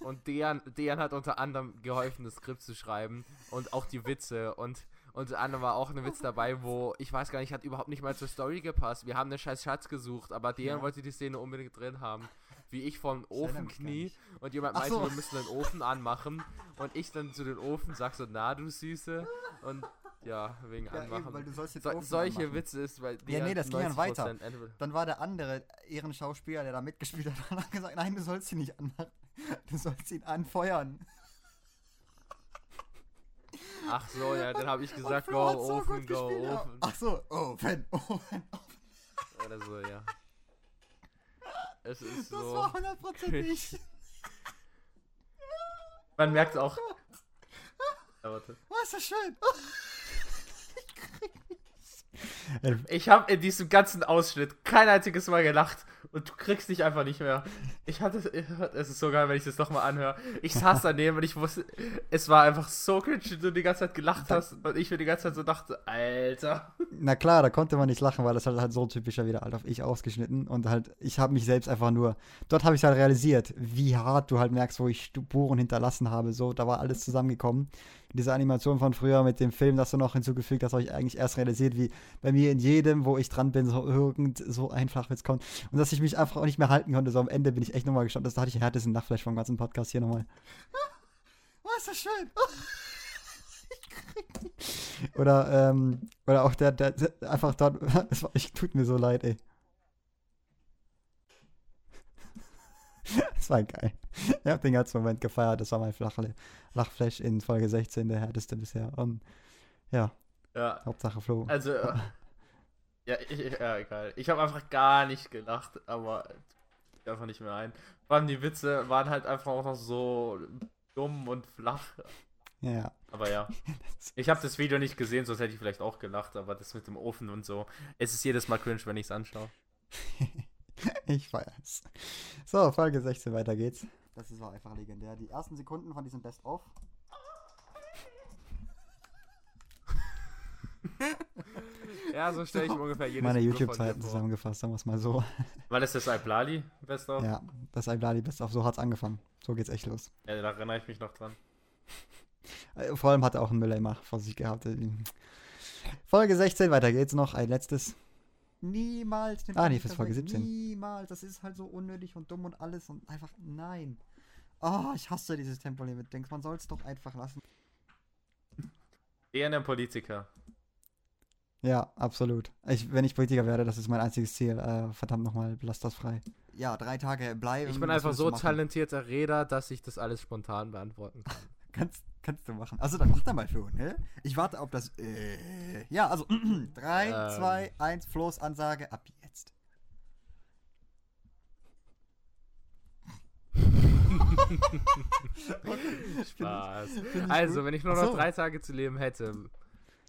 Und Dejan, Dejan hat unter anderem geholfen, das Skript zu schreiben und auch die Witze. Und unter anderem war auch ein Witz dabei, wo ich weiß gar nicht, hat überhaupt nicht mal zur Story gepasst. Wir haben einen scheiß Schatz gesucht, aber Dejan Ja. wollte die Szene unbedingt drin haben. Wie ich vom Ofen knie und jemand meinte, so. wir müssen den Ofen anmachen. Und ich dann zu den Ofen sag so, na du Süße. Und ja, wegen Ja, Anmachen. eben, weil du sollst jetzt so, Ofen solche anmachen. Witze ist, weil Ja, nee, das ging dann weiter. 90% entweder- Dann war der andere Ehrenschauspieler, der da mitgespielt hat, und hat gesagt, nein, du sollst ihn nicht anmachen. Du sollst ihn anfeuern. Ach so, ja, dann habe ich gesagt, go so Ofen, gut go gespielt, ja. Ofen. Ach so, Ofen, Ofen. Oder so, ja. Es ist Das so. war hundertprozentig. Man merkt auch. Ja, warte. Oh, ist das schön. Ich habe in diesem ganzen Ausschnitt kein einziges Mal gelacht und du kriegst dich einfach nicht mehr. Ich hatte, es ist so geil, wenn ich das nochmal anhöre. Ich saß daneben und ich wusste, es war einfach so cringe, wie du die ganze Zeit gelacht hast und ich mir die ganze Zeit so dachte, Alter. Na klar, da konnte man nicht lachen, weil das halt, halt so typischer wieder halt auf ich ausgeschnitten und halt, ich habe mich selbst einfach nur, dort habe ich halt realisiert, wie hart du halt merkst, wo ich Spuren hinterlassen habe, so, da war alles zusammengekommen. Diese Animation von früher mit dem Film, das du noch hinzugefügt hast, habe ich eigentlich erst realisiert, wie bei mir in jedem, wo ich dran bin, so irgend so ein Flachwitz kommt und dass ich mich einfach auch nicht mehr halten konnte, so am Ende bin ich echt nochmal gestanden, das hatte ich härtesten Nachflash vom ganzen Podcast hier nochmal. Oh, ist das schön. Oder, ähm, oder auch der, der, der einfach dort, es war, ich, tut mir so leid, ey. Das war geil. Ich habe den ganzen Moment gefeiert. Das war mein Flachle Lachflash in Folge 16, der härteste bisher. Und ja, Ja, Hauptsache Flo. also. Ja, ich, ja egal. Ich habe einfach gar nicht gelacht, aber einfach nicht mehr ein. Vor allem die Witze waren halt einfach auch noch so dumm und flach. Ja, Aber ja. Ich habe das Video nicht gesehen, sonst hätte ich vielleicht auch gelacht, aber das mit dem Ofen und so. Es ist jedes Mal cringe, wenn ich es anschaue. ich feier's. So, Folge 16, weiter geht's. Das ist- war einfach legendär. Die ersten Sekunden von diesem Best-of. Ja, so stelle ich mir ungefähr jedes Meine YouTube-Zeiten zusammengefasst, sagen wir es mal so. War das das Iblali Best of? Ja, das Iblali Best-of, so hat's angefangen. So geht's echt los. Ja, da erinnere ich mich noch dran. Äh, Vor allem hat er auch einen Mülleimer vor sich gehabt. Folge 16, weiter geht's noch. Ein letztes. Niemals. den Ah, nee, fürs Folge weg. 17. Niemals. Das ist halt so unnötig und dumm und alles und einfach nein. Oh, ich hasse dieses Tempolimit-Dings. Man soll es doch einfach lassen. Eher ein Politiker. Ja, absolut. Ich, wenn ich Politiker werde, das ist mein einziges Ziel. Äh, verdammt nochmal, lass das frei. Ja, drei Tage bleiben. Ich bin einfach so talentierter Redner, dass ich das alles spontan beantworten kann. Kannst, kannst du machen. Also dann mach da mal Flo, ne? Ich warte auf das. Äh, ja, also 3, Ähm. 2, 1, Flo's Ansage ab jetzt. Spaß. ich Also, gut. wenn ich nur noch so. drei Tage zu leben hätte.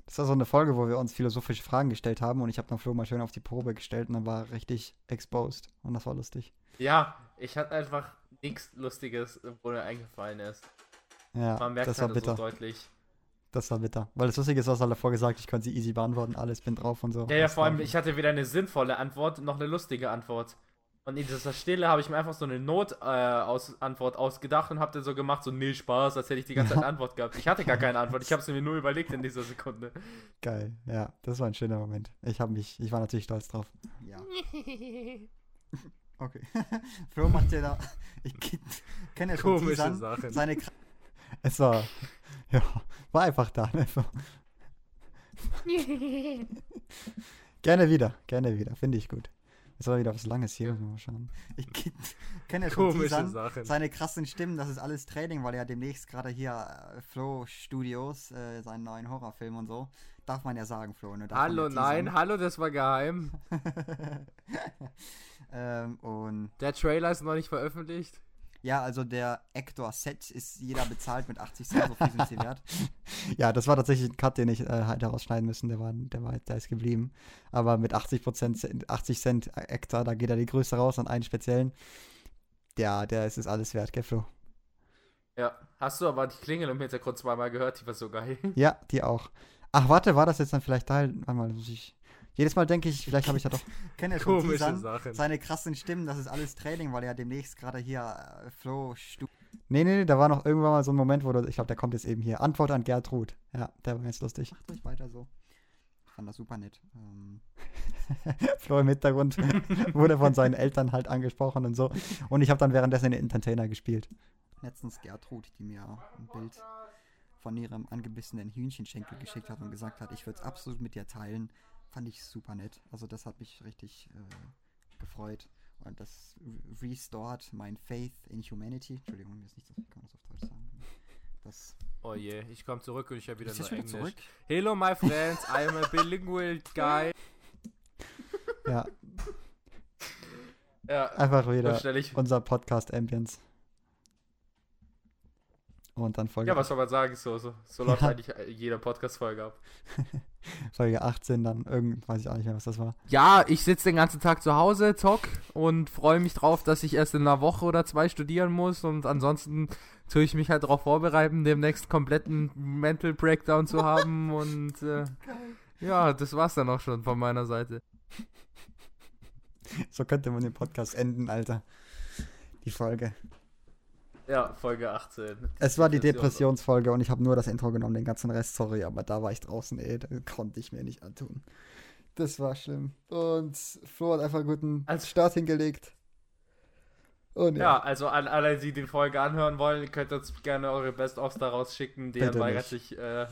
Das war so eine Folge, wo wir uns philosophische Fragen gestellt haben und ich habe dann Flo mal schön auf die Probe gestellt und dann war richtig exposed und das war lustig. Ja, ich hatte einfach nichts Lustiges, wo mir eingefallen ist. Ja, Man merkt das war halt so bitter. deutlich. Das war bitter. Weil das Lustige ist, was er davor gesagt, ich konnte sie easy beantworten, alles bin drauf und so. Ja, ja, vor allem, war- ich hatte weder eine sinnvolle Antwort noch eine lustige Antwort. Und in dieser Stille habe ich mir einfach so eine Not-Antwort aus Antwort ausgedacht und habe dann so gemacht, so, nee, Spaß, als hätte ich die ganze Zeit Antwort gehabt. Ich hatte gar keine Antwort, ich habe es mir nur überlegt in dieser Sekunde. Geil, ja, das war ein schöner Moment. Ich habe mich, ich war natürlich stolz drauf. Ja. Okay. Flo macht ja da, ich kenne ja schon Komische Sachen. seine Kra Es war, ja, war einfach da, ne? Gerne wieder, gerne wieder, finde ich gut. Es war wieder was Langes hier, mal schauen. Ich kenne ja schon Sachen. seine krassen Stimmen, das ist alles Training, weil er demnächst gerade hier äh, Flo Studios, äh, seinen neuen Horrorfilm und so, darf man ja sagen, Flo. Ne? Hallo, nein, hallo, das war geheim. ähm, und Der Trailer ist noch nicht veröffentlicht. Ja, also der Actor Set ist jeder bezahlt mit 80 Cent, so viel sind sie wert. Ja, das war tatsächlich ein Cut, den ich äh, hätte rausschneiden müssen, der war, der war, der ist geblieben. Aber mit 80 Prozent, 80 Cent Actor, da geht er die Größe raus an einen speziellen. Ja, der ist es alles wert, gell, Flo? Ja, hast du aber die Klingel im Hintergrund zweimal gehört, die war so geil. Ja, die auch. Ach, warte, war das jetzt dann vielleicht Teil? Warte mal, muss ich. Jedes Mal denke ich, vielleicht habe ich ja doch. Kennt ja schon Komische Sachen. seine krassen Stimmen, das ist alles Training, weil er demnächst gerade hier äh, Flo Stu Nee, nee, nee, da war noch irgendwann mal so ein Moment, wo du, ich glaube, der kommt jetzt eben hier. Antwort an Gertrud. Ja, der war jetzt lustig. Macht ruhig weiter so. Ich fand das super nett. Ähm. Flo im Hintergrund wurde von seinen Eltern halt angesprochen und so. Und ich habe dann währenddessen den Entertainer gespielt. Letztens Gertrud, die mir ein Bild von ihrem angebissenen Hühnchenschenkel geschickt hat und gesagt hat, ich würde es absolut mit dir teilen, fand ich super nett. Also das hat mich richtig äh, gefreut. Und das re- restored mein Faith in Humanity. Entschuldigung, das ist nicht so, kann man das auf Deutsch sagen. Das Oh je, ich komme zurück und ich habe wieder nur Englisch. zurück. Hello, my friends, I am a bilingual guy. Ja, Ja, einfach wieder unser Podcast Ambience. Und dann Folge, Ja, was soll man sagen? So, so, so läuft eigentlich jede Podcast-Folge ab. Folge 18 dann irgend, weiß ich auch nicht mehr, was das war. Ja, ich sitze den ganzen Tag zu Hause, zock und freue mich drauf, dass ich erst in einer Woche oder zwei studieren muss und ansonsten tue ich mich halt darauf vorbereiten, demnächst kompletten Mental Breakdown zu haben und äh, ja, das war's dann auch schon von meiner Seite. So könnte man den Podcast enden, Alter. Die Folge. Ja, Folge 18. Es war die Depression. Depressionsfolge und ich habe nur das Intro genommen, den ganzen Rest, sorry, aber da war ich draußen, ey, da konnte ich mir nicht antun. Das war schlimm. Und Flo hat einfach einen guten Als- Start hingelegt. Und Ja, also an alle, die die Folge anhören wollen, ihr könnt uns gerne eure Best-ofs daraus schicken. Bitte weigert sich. Äh,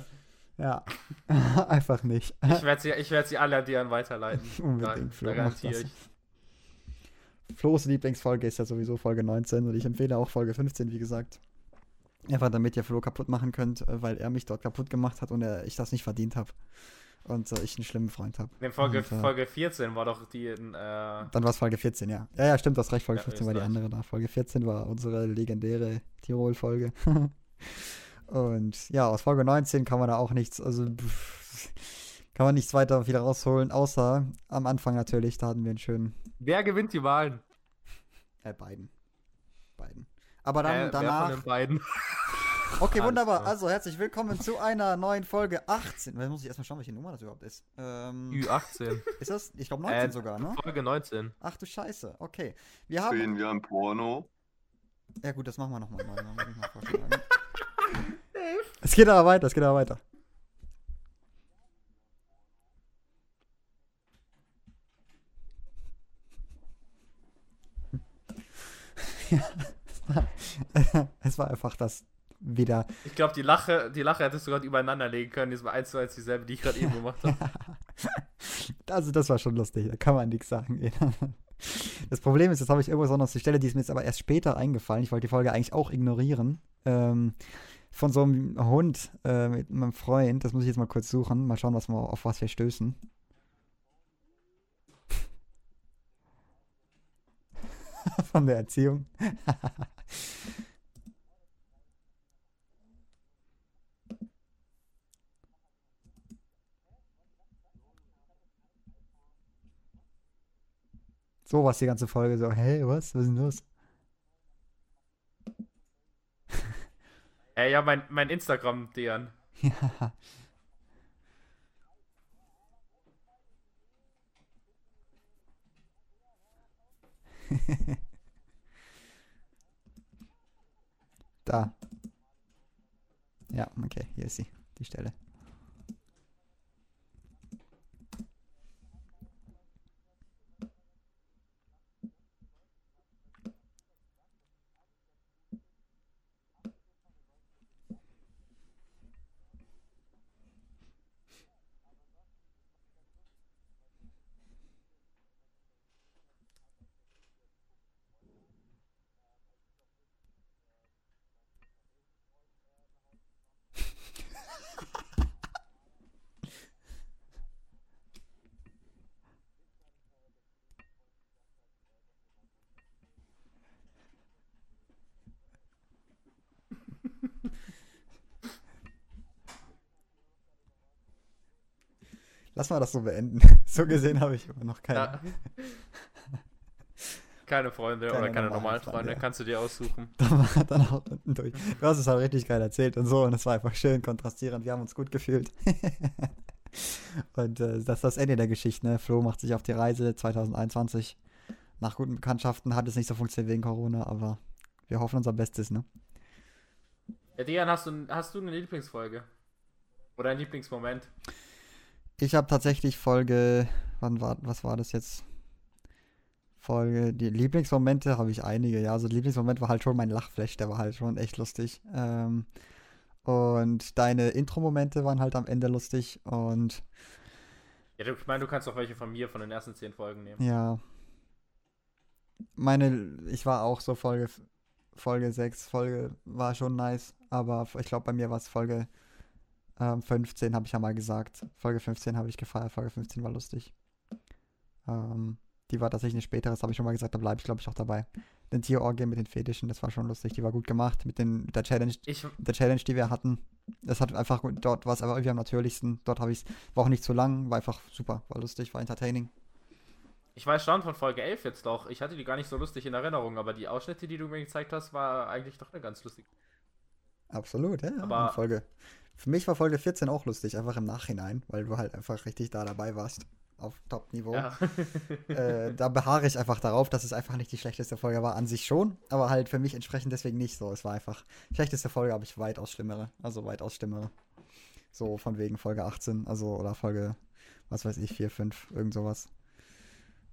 ja. einfach nicht. ich werde sie, ich werd sie alle an Dian weiterleiten. Unbedingt, Flo, garantiere ich. Flo's Lieblingsfolge ist ja sowieso Folge 19 und ich empfehle auch Folge 15, wie gesagt. Einfach damit ihr Flo kaputt machen könnt, äh, weil er mich dort kaputt gemacht hat und er, ich das nicht verdient habe. Und äh, ich einen schlimmen Freund habe. In Folge, Und, äh, Folge 14 war doch die in, äh, Dann war es Folge 14, ja. Ja, ja, stimmt, du hast recht, Folge Ja, 15 war die andere da. Folge 14 war unsere legendäre Tirol-Folge. Und ja, aus Folge 19 kann man da auch nichts, also pff, kann man nichts weiter wieder rausholen, außer am Anfang natürlich, da hatten wir einen schönen, Wer gewinnt die Wahlen? äh, beiden. Beiden. Aber dann Äh, wer danach. von den beiden? Okay, Alles wunderbar. klar. Also herzlich willkommen zu einer neuen Folge 18. Jetzt muss ich erstmal schauen, welche Nummer das überhaupt ist. Ähm, Ü18. ist das? Ich glaube 19 Äh, sogar, ne? Folge 19. Ach du Scheiße. Okay. Wir haben. Sehen wir ein Porno? Ja gut, das machen wir nochmal neu. es geht aber weiter, es geht aber weiter. Ja, es war, war einfach das wieder. Ich glaube, die Lache, die Lache hättest du gerade übereinander legen können. Die ist mal eins zu eins dieselbe, die ich gerade eben gemacht habe. Also das war schon lustig, da kann man nichts sagen. Das Problem ist, jetzt habe ich irgendwo so noch die Stelle, die ist mir jetzt aber erst später eingefallen. Ich wollte die Folge eigentlich auch ignorieren. Ähm, von so einem Hund äh, mit meinem Freund. Das muss ich jetzt mal kurz suchen. Mal schauen, was wir, auf was wir stößen. von der Erziehung. So was die ganze Folge so, hey, was? Was ist denn los? Äh, ja, mein, mein Instagram, Dejan. Ja. da. Ja, okay, hier ist sie, die Stelle. Lass mal das so beenden. So gesehen habe ich immer noch keine. Ja. Keine Freunde Keine oder keine normalen normalen Freunde, Freunde, kannst du dir aussuchen. Da war dann auch unten durch. Du hast es halt richtig geil erzählt und so und es war einfach schön kontrastierend. Wir haben uns gut gefühlt. und äh, das ist das Ende der Geschichte. Ne? Flo macht sich auf die Reise 2021. Nach guten Bekanntschaften hat es nicht so funktioniert wegen Corona, aber wir hoffen unser Bestes. Ne? Ja, Dejan, hast du, hast du eine Lieblingsfolge? Oder ein Lieblingsmoment? Ich habe tatsächlich Folge, wann war, was war das jetzt? Folge, die Lieblingsmomente habe ich einige, ja. Also Lieblingsmoment war halt schon mein Lachflash, der war halt schon echt lustig. Ähm, und deine Intro-Momente waren halt am Ende lustig und Ja, du, ich meine, du kannst auch welche von mir von den ersten zehn Folgen nehmen. ja. Meine, ich war auch so Folge, Folge 6, Folge war schon nice, aber ich glaube bei mir war es Folge ähm, 15, habe ich ja mal gesagt. Folge 15 habe ich gefeiert, Folge 15 war lustig. Ähm, die war tatsächlich eine spätere, das habe ich schon mal gesagt, da bleibe ich glaube ich auch dabei. Den Tierorgie mit den Fetischen, das war schon lustig, die war gut gemacht mit, den, mit der Challenge, Ich, mit der Challenge, die wir hatten. Das hat einfach, gut- dort war es aber irgendwie am natürlichsten. Dort habe ich es, war auch nicht zu lang, war einfach super, war lustig, war entertaining. ich war erstaunt von Folge 11 jetzt doch. Ich hatte die gar nicht so lustig in Erinnerung, aber die Ausschnitte, die du mir gezeigt hast, war eigentlich doch eine ganz lustige. Absolut, ja. Aber- Folge. Für mich war Folge 14 auch lustig, einfach im Nachhinein, weil du halt einfach richtig da dabei warst. Auf Top-Niveau. Ja. Äh, da beharre ich einfach darauf, dass es einfach nicht die schlechteste Folge war. An sich schon, aber halt für mich entsprechend deswegen nicht so. Es war einfach, schlechteste Folge habe ich weitaus schlimmere. Also weitaus schlimmere. So von wegen Folge 18, also oder Folge, was weiß ich, 4, 5, irgend sowas.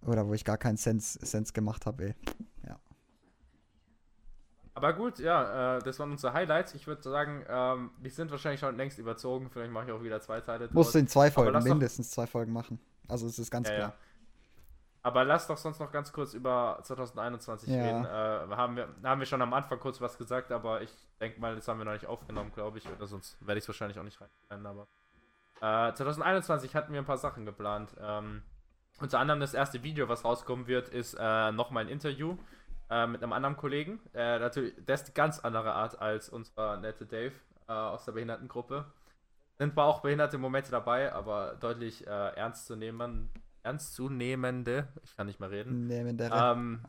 Oder wo ich gar keinen Sense, Sense gemacht habe, ey. Aber gut, ja, äh, das waren unsere Highlights. Ich würde sagen, ähm, die sind wahrscheinlich schon längst überzogen. Vielleicht mache ich auch wieder zwei Teile. Musst du in zwei Folgen, lass doch- mindestens zwei Folgen machen. Also es ist ganz Ja, klar. ja. Aber lass doch sonst noch ganz kurz über 2021 Ja. reden. Äh, haben, wir, haben wir schon am Anfang kurz was gesagt, aber ich denke mal, das haben wir noch nicht aufgenommen, glaube ich. Oder sonst werde ich es wahrscheinlich auch nicht rein. Aber äh, 2021 hatten wir ein paar Sachen geplant. Ähm, unter anderem das erste Video, was rauskommen wird, ist äh, nochmal ein Interview äh, mit einem anderen Kollegen. Äh, natürlich, der ist eine ganz andere Art als unser nette Dave äh, aus der Behindertengruppe. Sind zwar auch behinderte Momente dabei, aber deutlich äh, ernst zu nehmen, ernstzunehmende, ich kann nicht mehr reden, Nehmen der ähm,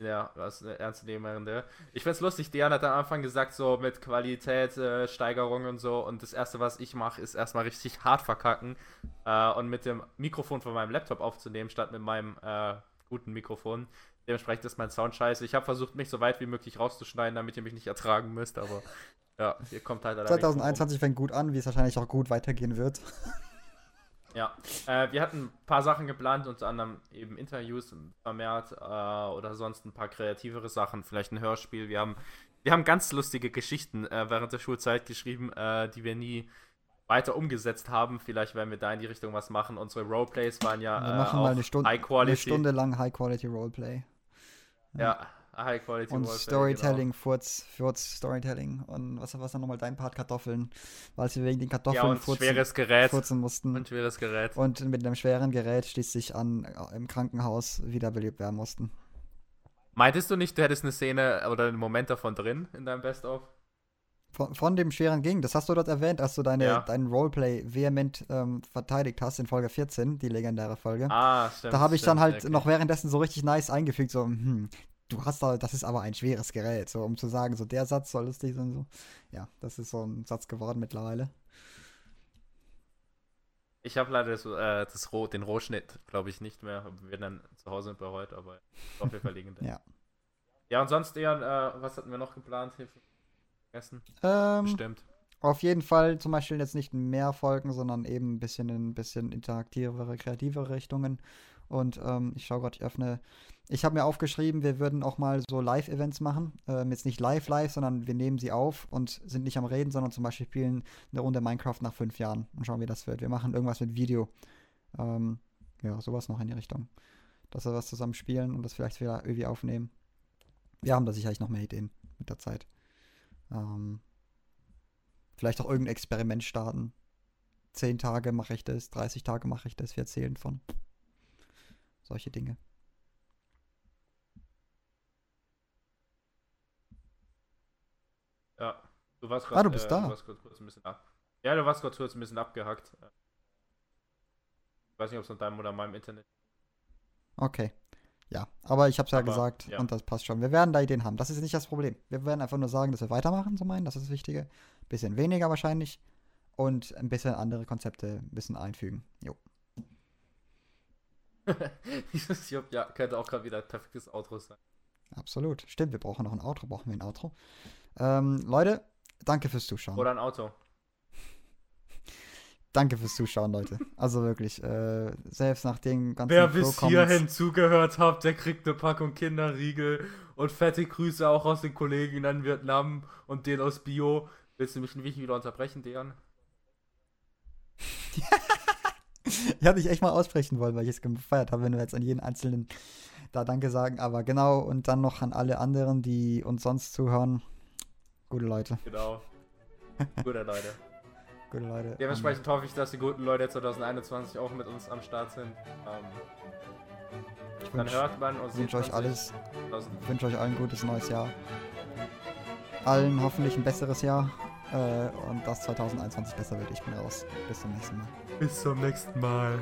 Ja, was eine ernstzunehmende. Ich find's lustig, Dian hat am Anfang gesagt, so mit Qualität, äh, Steigerung und so. Und das erste, was ich mache, ist erstmal richtig hart verkacken äh, und mit dem Mikrofon von meinem Laptop aufzunehmen, statt mit meinem äh, guten Mikrofon. Dementsprechend ist mein Sound scheiße. Ich habe versucht, mich so weit wie möglich rauszuschneiden, damit ihr mich nicht ertragen müsst, aber ja, hier kommt halt leider nichts 2021 fängt gut an, wie es wahrscheinlich auch gut weitergehen wird. Ja, äh, wir hatten ein paar Sachen geplant, unter anderem eben Interviews vermehrt äh, oder sonst ein paar kreativere Sachen, vielleicht ein Hörspiel. Wir haben, wir haben ganz lustige Geschichten äh, während der Schulzeit geschrieben, äh, die wir nie weiter umgesetzt haben. Vielleicht werden wir da in die Richtung was machen. Unsere Roleplays waren ja Wir äh, machen auch mal eine Stunde, High eine Quality. Stunde lang High-Quality Roleplay. Ja, High Quality Und Roleplay, Storytelling, Furz, Furz Storytelling. Und was was dann nochmal dein Part Kartoffeln, weil sie wegen den Genau. Kartoffeln Ja, und furzen, schweres Gerät. furzen mussten. Und schweres Gerät. Und mit einem schweren Gerät schließlich an äh, im Krankenhaus wiederbelebt werden mussten. Meintest du nicht, du hättest eine Szene oder einen Moment davon drin in deinem Best-of? Von, von dem schweren Ging, das hast du dort erwähnt, als du deine, Ja. deinen Roleplay vehement ähm, verteidigt hast in Folge 14, die legendäre Folge. Ah, stimmt. da habe ich dann stimmt, halt okay. noch währenddessen so richtig nice eingefügt, so, hm, du hast da, das ist aber ein schweres Gerät, so um zu sagen, so der Satz soll lustig sein, so. Ja, das ist so ein Satz geworden mittlerweile. Ich habe leider das, äh, das Roh, den Rohschnitt, glaube ich, nicht mehr. Wir dann zu Hause bereut, aber auf jeden Fall liegen. Ja. Ja, und sonst, Eon, äh, was hatten wir noch geplant? Hilfe. Vergessen? Ähm, Bestimmt. Auf jeden Fall zum Beispiel jetzt nicht mehr Folgen, sondern eben ein bisschen in ein bisschen interaktivere, kreativere Richtungen. Und ähm, ich schaue gerade, ich öffne. Ich habe mir aufgeschrieben, wir würden auch mal so Live-Events machen. Ähm, jetzt nicht live-live, sondern wir nehmen sie auf und sind nicht am Reden, sondern zum Beispiel spielen eine Runde Minecraft nach fünf Jahren und schauen, wie das wird. Wir machen irgendwas mit Video. Ähm, ja, sowas noch in die Richtung. Dass wir was zusammen spielen und das vielleicht wieder irgendwie aufnehmen. Wir haben da sicherlich noch mehr Ideen mit der Zeit. Ähm, Vielleicht auch irgendein Experiment starten. Zehn Tage mache ich das, 30 Tage mache ich das, wir erzählen von. Solche Dinge. Ja. Du warst Ah, du bist da. Du warst kurz, kurz ein bisschen ab. Ja, du warst kurz, kurz ein bisschen abgehackt. Ich weiß nicht, ob es an deinem oder meinem Internet. Okay. Ja, aber ich habe es ja Aber, gesagt ja. und das passt schon. Wir werden da Ideen haben. Das ist nicht das Problem. Wir werden einfach nur sagen, dass wir weitermachen, so meinen. Das ist das Wichtige. Bisschen weniger wahrscheinlich. Und ein bisschen andere Konzepte ein bisschen einfügen. Jo. Ja, könnte auch gerade wieder ein perfektes Outro sein. Absolut. Stimmt, wir brauchen noch ein Outro. Brauchen wir ein Outro? Ähm, Leute, danke fürs Zuschauen. Oder ein Auto. Danke fürs Zuschauen, Leute. Also wirklich, äh, selbst nach den ganzen Wer bis hierhin zugehört hat, der kriegt eine Packung Kinderriegel und fette Grüße auch aus den Kollegen in Vietnam und den aus Bio. Willst du mich nicht wieder unterbrechen, Dejan? Ich hatte dich echt mal aussprechen wollen, weil ich es gefeiert habe, wenn wir jetzt an jeden einzelnen da Danke sagen. Aber genau, und dann noch an alle anderen, die uns sonst zuhören. Gute Leute, Genau. Gute Leute. gute Leute. Dementsprechend hoffe ich, dass die guten Leute 2021 auch mit uns am Start sind. Ähm, ich dann wünsche hört man und sieht wünsch euch alles. 2000 Ich wünsche euch allen ein gutes neues Jahr. Allen hoffentlich ein besseres Jahr. Äh, und dass 2021 besser wird. Ich bin raus. Bis zum nächsten Mal. Bis zum nächsten Mal.